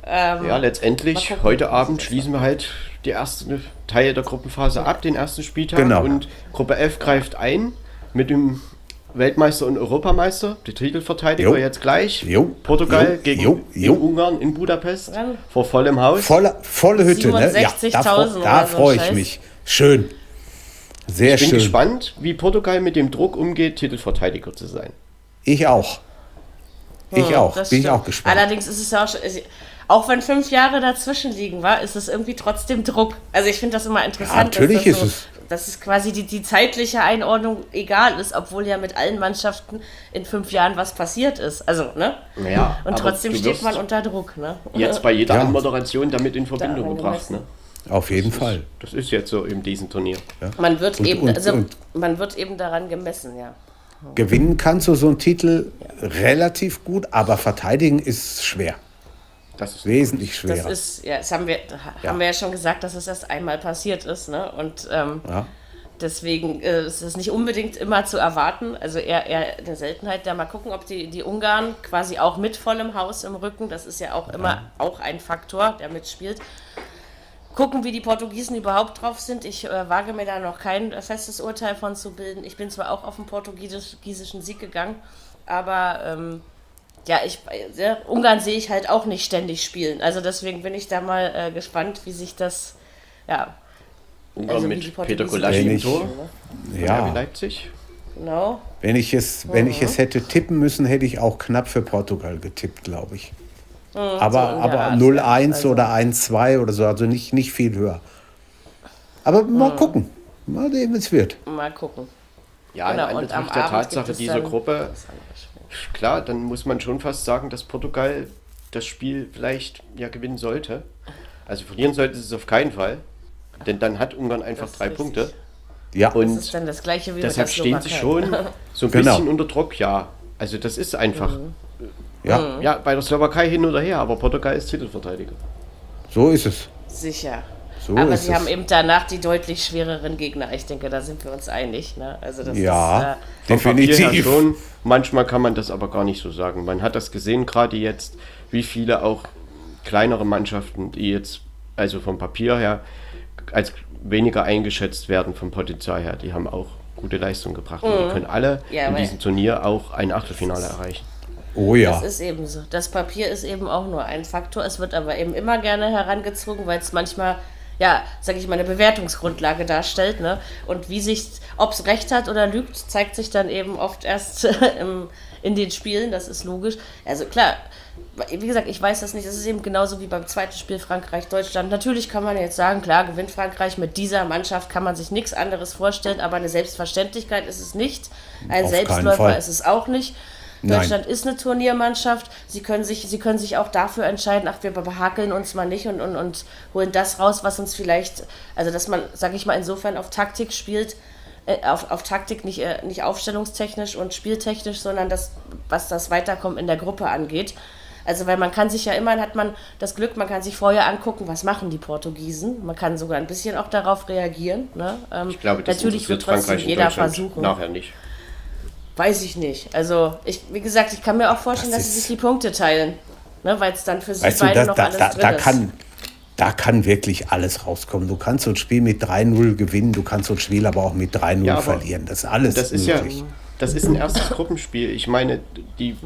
Speaker 2: Ähm,
Speaker 4: Ja, letztendlich,
Speaker 2: gucken,
Speaker 4: heute Abend schließen wir halt die ersten Teil der Gruppenphase ab, den ersten Spieltag.
Speaker 3: Genau.
Speaker 4: Und Gruppe F greift ein mit dem Weltmeister und Europameister, die Titelverteidiger
Speaker 3: Jo.
Speaker 4: jetzt gleich.
Speaker 3: Jo.
Speaker 4: Portugal
Speaker 3: Jo.
Speaker 4: gegen
Speaker 3: Jo. Jo.
Speaker 4: in Ungarn in Budapest vor vollem Haus.
Speaker 3: Volle, volle Hütte, ne? Ja, da,
Speaker 2: 67.000
Speaker 3: fro- da freue ich
Speaker 2: Scheiß.
Speaker 3: mich. Schön. Sehr
Speaker 4: ich bin
Speaker 3: schön.
Speaker 4: gespannt, wie Portugal mit dem Druck umgeht, Titelverteidiger zu sein.
Speaker 3: Ich auch. Ich
Speaker 2: Hm,
Speaker 3: auch. Bin ich
Speaker 2: stimmt.
Speaker 3: auch gespannt.
Speaker 2: Allerdings ist es ja auch schon, auch wenn fünf Jahre dazwischen liegen war, ist es irgendwie trotzdem Druck. Also ich finde das immer interessant.
Speaker 3: natürlich
Speaker 2: dass das
Speaker 3: ist
Speaker 2: so, Dass es quasi die, die zeitliche Einordnung egal ist, obwohl ja mit allen Mannschaften in fünf Jahren was passiert ist. Also, ne?
Speaker 4: Ja,
Speaker 2: Und trotzdem steht man unter Druck, ne?
Speaker 4: Jetzt bei jeder
Speaker 3: Ja.
Speaker 4: Anmoderation damit in Verbindung
Speaker 2: Daran
Speaker 4: gebracht. Ne?
Speaker 3: Auf jeden Fall.
Speaker 4: Das ist jetzt so in diesem Turnier.
Speaker 2: Man wird
Speaker 3: Und-
Speaker 2: eben,
Speaker 3: und-
Speaker 2: also
Speaker 3: und-
Speaker 2: man wird eben daran gemessen, ja.
Speaker 3: Gewinnen kannst du so einen Titel relativ gut, aber verteidigen ist schwer.
Speaker 4: Das ist
Speaker 3: Wesentlich
Speaker 2: Das
Speaker 3: schwerer.
Speaker 2: ist, ja, das haben wir,
Speaker 3: Ja.
Speaker 2: haben wir ja schon gesagt, dass es erst einmal passiert ist, ne? Und ähm,
Speaker 3: Ja.
Speaker 2: deswegen äh, ist es nicht unbedingt immer zu erwarten. Also eher, eher eine Seltenheit. Da mal gucken, ob die, die Ungarn quasi auch mit vollem Haus im Rücken, das ist ja auch immer auch ein Faktor, der mitspielt. Gucken, wie die Portugiesen überhaupt drauf sind. Ich äh, wage mir da noch kein äh, festes Urteil von zu bilden. Ich bin zwar auch auf den portugiesischen Sieg gegangen, aber ähm, ja, ich, äh, Ungarn sehe ich halt auch nicht ständig spielen. Also deswegen bin ich da mal äh, gespannt, wie sich das, ja,
Speaker 4: Ungarn
Speaker 2: also
Speaker 4: mit Peter Gulaschi im. Tor.
Speaker 3: Ja.
Speaker 4: RB Leipzig.
Speaker 2: genau.
Speaker 3: Wenn ich es, wenn ich
Speaker 2: Mhm.
Speaker 3: es hätte tippen müssen, hätte ich auch knapp für Portugal getippt, glaube ich. Aber
Speaker 2: Mhm, so
Speaker 3: aber
Speaker 2: Art,
Speaker 3: 0-1
Speaker 2: ja, also-
Speaker 3: oder 1-2 oder so, also nicht, nicht viel höher. Aber
Speaker 2: Mhm.
Speaker 3: mal gucken. Mal sehen, wie es wird.
Speaker 2: Mal gucken.
Speaker 4: Ja,
Speaker 2: Genau,
Speaker 4: in Anbetracht der
Speaker 2: Abend
Speaker 4: Tatsache dieser Gruppe,
Speaker 2: das
Speaker 4: klar, dann muss man schon fast sagen, dass Portugal das Spiel vielleicht ja gewinnen sollte. Also verlieren sollte es auf keinen Fall. Denn dann hat Ungarn einfach
Speaker 2: Das
Speaker 4: drei
Speaker 2: richtig.
Speaker 4: Punkte.
Speaker 3: Ja,
Speaker 2: Das
Speaker 4: Und
Speaker 2: ist dann das gleiche wie
Speaker 4: deshalb stehen sie schon so ein
Speaker 3: Genau.
Speaker 4: bisschen unter Druck, ja. Also das ist einfach.
Speaker 2: Mhm.
Speaker 3: Ja,
Speaker 4: Ja, bei der Slowakei hin oder her, aber Portugal ist Titelverteidiger.
Speaker 3: so ist es.
Speaker 2: Sicher.
Speaker 3: So
Speaker 2: Aber
Speaker 3: ist
Speaker 2: sie
Speaker 3: es.
Speaker 2: haben eben danach die deutlich schwereren Gegner. Ich denke, da sind wir uns einig. Ne? Also das
Speaker 3: Ja,
Speaker 2: ist,
Speaker 4: her
Speaker 3: definitiv.
Speaker 4: schon. Manchmal kann man das aber gar nicht so sagen. Man hat das gesehen, gerade jetzt, wie viele auch kleinere Mannschaften, die jetzt, also vom Papier her, als weniger eingeschätzt werden vom Potenzial her, die haben auch gute Leistung gebracht. Und die können alle
Speaker 2: Mhm. Ja,
Speaker 4: in diesem Turnier auch ein Achtelfinale erreichen.
Speaker 3: Oh ja.
Speaker 2: das ist eben so. Das Papier ist eben auch nur ein Faktor. Es wird aber eben immer gerne herangezogen, weil es manchmal, ja, sage ich mal, eine Bewertungsgrundlage darstellt. Ne? Und wie sich, ob es recht hat oder lügt, zeigt sich dann eben oft erst im, in den Spielen. Das ist logisch. Also klar, wie gesagt, ich weiß das nicht. Es ist eben genauso wie beim zweiten Spiel Frankreich-Deutschland. Natürlich kann man jetzt sagen, klar, gewinnt Frankreich mit dieser Mannschaft, kann man sich nichts anderes vorstellen, aber eine Selbstverständlichkeit ist es nicht. Ein
Speaker 3: Auf
Speaker 2: Selbstläufer ist es auch nicht.
Speaker 3: Nein.
Speaker 2: Deutschland ist eine Turniermannschaft. Sie können sich, sie können sich auch dafür entscheiden, ach, wir behakeln uns mal nicht und, und, und holen das raus, was uns vielleicht, also dass man, sage ich mal, insofern auf Taktik spielt, äh, auf, auf Taktik nicht, äh, nicht aufstellungstechnisch und spieltechnisch, sondern das, was das Weiterkommen in der Gruppe angeht. Also weil man kann sich ja immer, hat man das Glück, man kann sich vorher angucken, was machen die Portugiesen. Man kann sogar ein bisschen auch darauf reagieren. Ne? Ähm,
Speaker 4: Ich glaube, das
Speaker 2: natürlich wird trotzdem jeder versuchen.
Speaker 4: nachher nicht.
Speaker 2: Weiß ich nicht. Also, ich, wie gesagt, ich kann mir auch vorstellen,
Speaker 3: Das
Speaker 2: dass sie sich die Punkte teilen. Ne, Weil es dann für
Speaker 3: du,
Speaker 2: beide
Speaker 3: da,
Speaker 2: noch
Speaker 3: da,
Speaker 2: alles
Speaker 3: da,
Speaker 2: drin
Speaker 3: da,
Speaker 2: ist.
Speaker 3: kann, da kann wirklich alles rauskommen. Du kannst so ein Spiel mit 3-0 gewinnen, du kannst so ein Spiel aber auch mit 3-0
Speaker 4: Ja,
Speaker 3: verlieren. Das ist alles
Speaker 4: Das ist ja,
Speaker 3: möglich.
Speaker 4: das ist ein erstes Gruppenspiel. Ich meine, die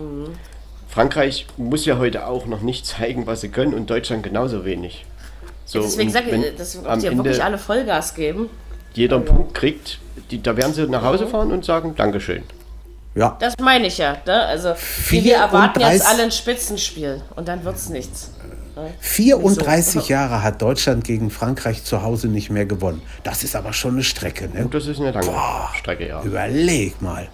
Speaker 4: Frankreich muss ja heute auch noch nicht zeigen, was sie können und Deutschland genauso wenig. So,
Speaker 2: Deswegen sage
Speaker 4: wenn
Speaker 2: ich, das wird
Speaker 4: am
Speaker 2: ja
Speaker 4: Ende
Speaker 2: wirklich alle Vollgas geben.
Speaker 4: jeder einen Punkt kriegt, die, da werden sie nach Hause fahren und sagen Dankeschön.
Speaker 3: Ja,
Speaker 2: Das meine ich ja. Ne? Also, wir, erwarten jetzt alle ein Spitzenspiel und dann wird es nichts.
Speaker 3: 34 Jahre hat Deutschland gegen Frankreich zu Hause nicht mehr gewonnen. Das ist aber schon eine Strecke. Ne?
Speaker 4: Und das ist eine lange Strecke, ja.
Speaker 3: Überleg mal.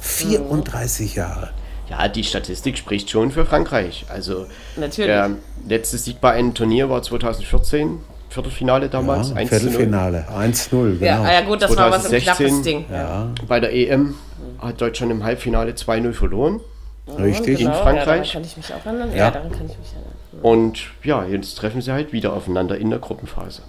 Speaker 3: 34 Jahre.
Speaker 4: Ja, die Statistik spricht schon für Frankreich. Also
Speaker 2: Natürlich.
Speaker 4: der letzte Sieg bei einem Turnier war 2014, Viertelfinale damals,
Speaker 3: Ja,
Speaker 4: 1 zu 0.
Speaker 3: Viertelfinale. 1-0, genau.
Speaker 2: Ja, ah ja, gut, das war was ein
Speaker 4: 2016,
Speaker 2: knappes Ding.
Speaker 3: Ja,
Speaker 4: Bei der EM hat Deutschland im Halbfinale 2-0 verloren.
Speaker 3: richtig.
Speaker 4: In
Speaker 2: Ja,
Speaker 4: Frankreich?
Speaker 2: daran kann ich mich auch erinnern. Ja,
Speaker 3: Ja.
Speaker 2: daran kann ich mich erinnern.
Speaker 4: Und ja, jetzt treffen sie halt wieder aufeinander in der Gruppenphase.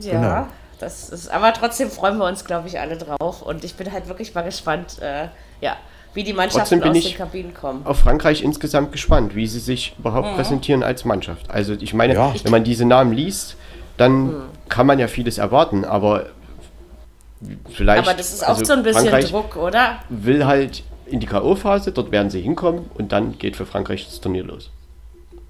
Speaker 2: Ja,
Speaker 3: Genau.
Speaker 2: das ist, aber trotzdem freuen wir uns, glaube ich, alle drauf. Und ich bin halt wirklich mal gespannt, äh, ja, wie die Mannschaften
Speaker 4: Trotzdem bin
Speaker 2: aus
Speaker 4: ich-
Speaker 2: den Kabinen kommen.
Speaker 4: Auf Frankreich insgesamt gespannt, wie sie sich überhaupt präsentieren als Mannschaft. Also ich meine,
Speaker 3: Ja.
Speaker 4: wenn man diese Namen liest, dann kann man ja vieles erwarten, aber vielleicht.
Speaker 2: Aber das ist auch
Speaker 4: also
Speaker 2: so ein bisschen
Speaker 4: Frankreich
Speaker 2: Druck, oder?
Speaker 4: will halt in die K.O.-Phase, dort werden sie hinkommen und dann geht für Frankreich das Turnier los.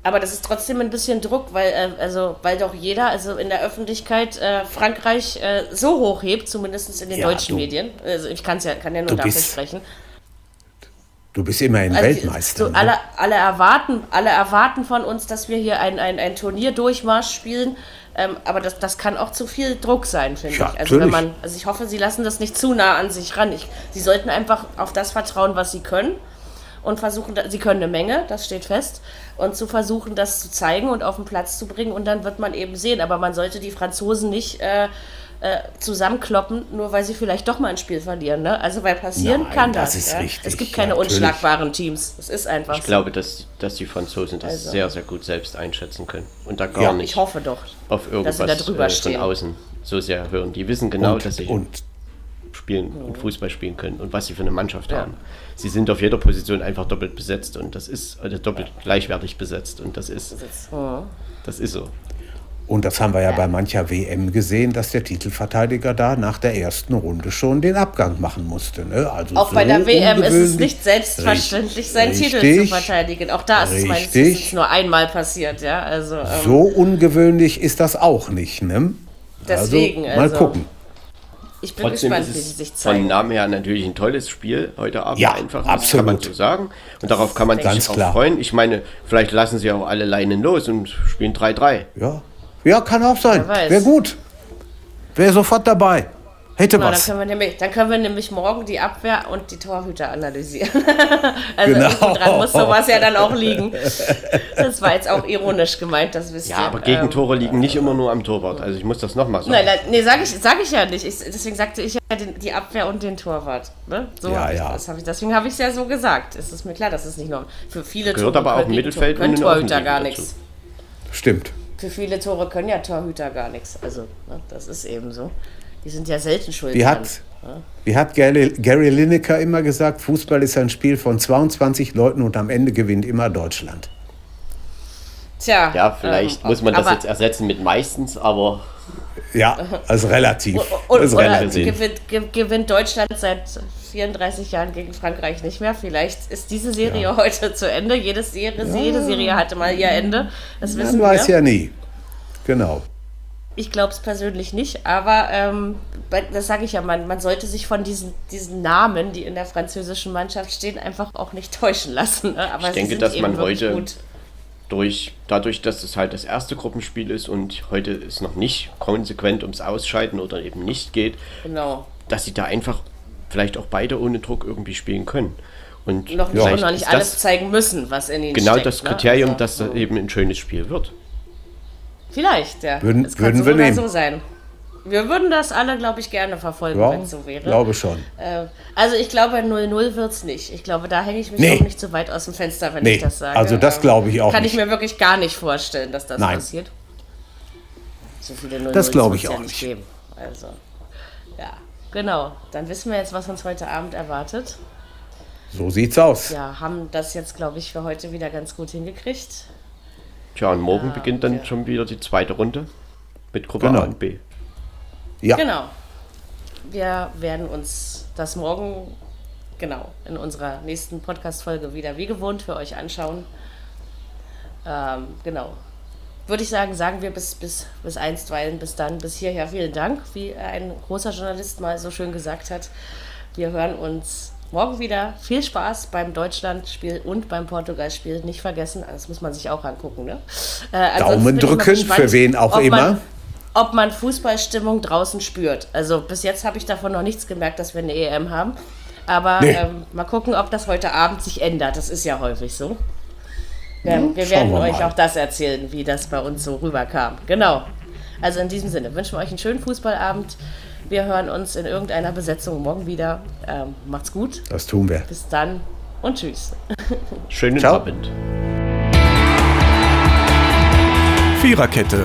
Speaker 2: Aber das ist trotzdem ein bisschen Druck, weil, äh, also, weil doch jeder, also in der Öffentlichkeit, äh, Frankreich äh, so hoch hebt, zumindest in den
Speaker 3: Ja,
Speaker 2: deutschen
Speaker 3: du-
Speaker 2: Medien. Also ich kann's ja, kann ja nur dafür
Speaker 3: bist-
Speaker 2: sprechen.
Speaker 3: Du bist immerhin
Speaker 2: Also,
Speaker 3: Weltmeister.
Speaker 2: So
Speaker 3: ne?
Speaker 2: alle, alle, erwarten, alle erwarten von uns, dass wir hier ein, ein, ein Turnierdurchmarsch spielen. Ähm, aber das, das kann auch zu viel Druck sein, finde
Speaker 3: Ja,
Speaker 2: ich. Also, wenn man, also ich hoffe, sie lassen das nicht zu nah an sich ran. Ich, sie sollten einfach auf das vertrauen, was sie können. Und versuchen, sie können eine Menge, das steht fest. Und zu versuchen, das zu zeigen und auf den Platz zu bringen. Und dann wird man eben sehen. Aber man sollte die Franzosen nicht äh, äh, zusammenkloppen, nur weil sie vielleicht doch mal ein Spiel verlieren. Ne? Also, weil passieren
Speaker 3: Nein,
Speaker 2: kann
Speaker 3: das
Speaker 2: das.
Speaker 3: ist
Speaker 2: ja?
Speaker 3: richtig,
Speaker 2: Es gibt keine
Speaker 3: natürlich.
Speaker 2: unschlagbaren Teams. Es ist einfach
Speaker 4: Ich
Speaker 2: so.
Speaker 4: glaube, dass, dass die Franzosen das
Speaker 2: Also.
Speaker 4: sehr, sehr gut selbst einschätzen können. Und da gar
Speaker 3: Ja,
Speaker 4: nicht
Speaker 2: Ich hoffe doch.
Speaker 4: auf
Speaker 2: dass sie da
Speaker 4: irgendwas
Speaker 2: drüber
Speaker 4: äh, von
Speaker 2: stehen.
Speaker 4: außen so sehr hören. Die wissen genau, dass sie
Speaker 3: und
Speaker 4: spielen und Fußball spielen können und was sie für eine Mannschaft haben. Sie sind auf jeder Position einfach doppelt besetzt und das ist oder doppelt gleichwertig besetzt und das ist
Speaker 2: Mhm.
Speaker 4: das ist so.
Speaker 3: Und das haben wir ja bei mancher WM gesehen, dass der Titelverteidiger da nach der ersten Runde schon den Abgang machen musste. Ne? Also
Speaker 2: Auch
Speaker 3: so
Speaker 2: bei der WM ist es nicht selbstverständlich, seinen Titel zu
Speaker 3: Richtig.
Speaker 2: verteidigen. Auch da ist es meines
Speaker 3: Richtig.
Speaker 2: Wissens nur einmal passiert, ja. Also ähm,
Speaker 3: So ungewöhnlich ist das auch nicht. Ne?
Speaker 2: Deswegen,
Speaker 3: also, mal
Speaker 2: also,
Speaker 3: gucken.
Speaker 2: ich bin
Speaker 4: Trotzdem
Speaker 2: gespannt,
Speaker 4: ist
Speaker 2: wie sie
Speaker 4: es
Speaker 2: sich
Speaker 4: von
Speaker 2: zeigen.
Speaker 4: Namen her natürlich ein tolles Spiel heute Abend
Speaker 3: Ja,
Speaker 4: einfach. Das kann man
Speaker 3: absolut.
Speaker 4: so sagen. Und darauf kann man sich
Speaker 3: Ganz
Speaker 4: auch
Speaker 3: klar.
Speaker 4: freuen. Ich meine, vielleicht lassen sie auch alle Leinen los und spielen 3-3.
Speaker 3: Ja. Ja, kann auch sein. Wäre gut. Wäre sofort dabei. Hätte
Speaker 2: Genau, dann,
Speaker 3: was.
Speaker 2: können wir nämlich, dann können wir nämlich morgen die Abwehr und die Torhüter analysieren. also
Speaker 3: Genau.
Speaker 2: dran muss sowas ja dann auch liegen. Das war jetzt auch ironisch gemeint, das wisst
Speaker 4: Ja,
Speaker 2: ihr.
Speaker 4: aber
Speaker 2: Ähm,
Speaker 4: Gegentore liegen nicht immer nur am Torwart. Also ich muss das nochmal sagen.
Speaker 2: Nein, nein, nee, sage ich, sag ich ja nicht. Ich, deswegen sagte ich ja den, die Abwehr und den Torwart. Ne? So
Speaker 3: Ja,
Speaker 2: hab ich,
Speaker 3: ja.
Speaker 2: das hab ich, deswegen habe ich es ja so gesagt. Es ist mir klar, dass es nicht nur für viele
Speaker 4: Gehört
Speaker 2: Tore
Speaker 4: aber auch
Speaker 2: können,
Speaker 4: Mittelfeld und
Speaker 2: Torhüter gar
Speaker 4: dazu.
Speaker 2: nichts.
Speaker 3: Stimmt.
Speaker 2: Für viele Tore können ja Torhüter gar nichts. Also, ne, das ist eben so. Die sind ja selten schuld.
Speaker 3: Wie hat, wie hat Gary, Gary Lineker immer gesagt, Fußball ist ein Spiel von 22 Leuten und am Ende gewinnt immer Deutschland.
Speaker 2: Tja.
Speaker 4: Ja, vielleicht
Speaker 2: ähm,
Speaker 4: muss man das
Speaker 2: aber-
Speaker 4: jetzt ersetzen mit meistens, aber
Speaker 3: Ja, also relativ.
Speaker 2: Und,
Speaker 3: ist
Speaker 2: oder
Speaker 3: relativ.
Speaker 2: gewinnt, ge- gewinnt Deutschland seit 34 Jahren gegen Frankreich nicht mehr. Vielleicht ist diese Serie heute zu Ende. Jede Serie, jede Serie hatte mal ihr Ende. Das wissen
Speaker 3: Man weiß
Speaker 2: wir.
Speaker 3: ja nie. Genau.
Speaker 2: Ich glaube es persönlich nicht, aber ähm, das sage ich ja, man, man sollte sich von diesen, diesen Namen, die in der französischen Mannschaft stehen, einfach auch nicht täuschen lassen. Ne? Aber
Speaker 4: Ich denke, dass man heute-
Speaker 2: gut.
Speaker 4: Durch, dadurch, dass es halt das erste Gruppenspiel ist und heute es noch nicht konsequent ums Ausscheiden oder eben nicht geht,
Speaker 2: Genau.
Speaker 4: dass sie da einfach vielleicht auch beide ohne Druck irgendwie spielen können. Und
Speaker 2: Noch nicht,
Speaker 4: vielleicht
Speaker 2: noch nicht alles zeigen müssen, was in ihnen
Speaker 4: genau
Speaker 2: steckt.
Speaker 4: das
Speaker 2: ne?
Speaker 4: Kriterium,
Speaker 2: Also,
Speaker 4: dass das eben ein schönes Spiel wird.
Speaker 2: Vielleicht, ja.
Speaker 3: Würden-
Speaker 2: Es kann
Speaker 3: würden
Speaker 2: so
Speaker 3: wir nehmen.
Speaker 2: so sein. Wir würden das alle, glaube ich, gerne verfolgen,
Speaker 3: Ja,
Speaker 2: wenn es so wäre.
Speaker 3: glaube schon.
Speaker 2: Äh, also ich glaube, 0-0 wird es nicht. Ich glaube, da hänge ich mich
Speaker 3: Nee.
Speaker 2: auch nicht so weit aus dem Fenster, wenn
Speaker 3: Nee,
Speaker 2: ich das sage.
Speaker 3: also das glaube ich auch
Speaker 2: Kann
Speaker 3: nicht.
Speaker 2: ich mir wirklich gar nicht vorstellen, dass das
Speaker 3: Nein.
Speaker 2: passiert. So viele 0
Speaker 3: Das glaube ich auch
Speaker 2: ja
Speaker 3: nicht.
Speaker 2: Geben. Also, ja, genau. Dann wissen wir jetzt, was uns heute Abend erwartet.
Speaker 3: So sieht's aus.
Speaker 2: Ja, haben das jetzt, glaube ich, für heute wieder ganz gut hingekriegt.
Speaker 4: Tja, und morgen
Speaker 2: Ah,
Speaker 4: beginnt dann
Speaker 2: okay.
Speaker 4: schon wieder die zweite Runde mit Gruppe
Speaker 3: Genau.
Speaker 4: A und B.
Speaker 3: Ja,
Speaker 2: Genau. Wir werden uns das morgen, genau, in unserer nächsten Podcast-Folge wieder wie gewohnt für euch anschauen. Ähm, genau. Würde ich sagen, sagen wir bis, bis, bis einstweilen, bis dann, bis hierher. Vielen Dank, wie ein großer Journalist mal so schön gesagt hat. Wir hören uns morgen wieder. Viel Spaß beim Deutschlandspiel und beim Portugalspiel. Nicht vergessen, das muss man sich auch angucken. Ne? Äh,
Speaker 3: Daumen drücken,
Speaker 2: gespannt,
Speaker 3: für wen auch immer.
Speaker 2: Man, ob man Fußballstimmung draußen spürt. Also bis jetzt habe ich davon noch nichts gemerkt, dass wir eine EM haben. Aber
Speaker 3: Nee.
Speaker 2: ähm, mal gucken, ob das heute Abend sich ändert. Das ist ja häufig so. Ähm, wir
Speaker 3: schauen
Speaker 2: werden
Speaker 3: wir
Speaker 2: euch auch das erzählen, wie das bei uns so rüberkam. Genau. Also in diesem Sinne wünschen wir euch einen schönen Fußballabend. Wir hören uns in irgendeiner Besetzung morgen wieder. Ähm, macht's gut.
Speaker 3: das tun wir.
Speaker 2: Bis dann und tschüss.
Speaker 4: Schönen
Speaker 3: Ciao.
Speaker 4: Abend.
Speaker 1: Viererkette,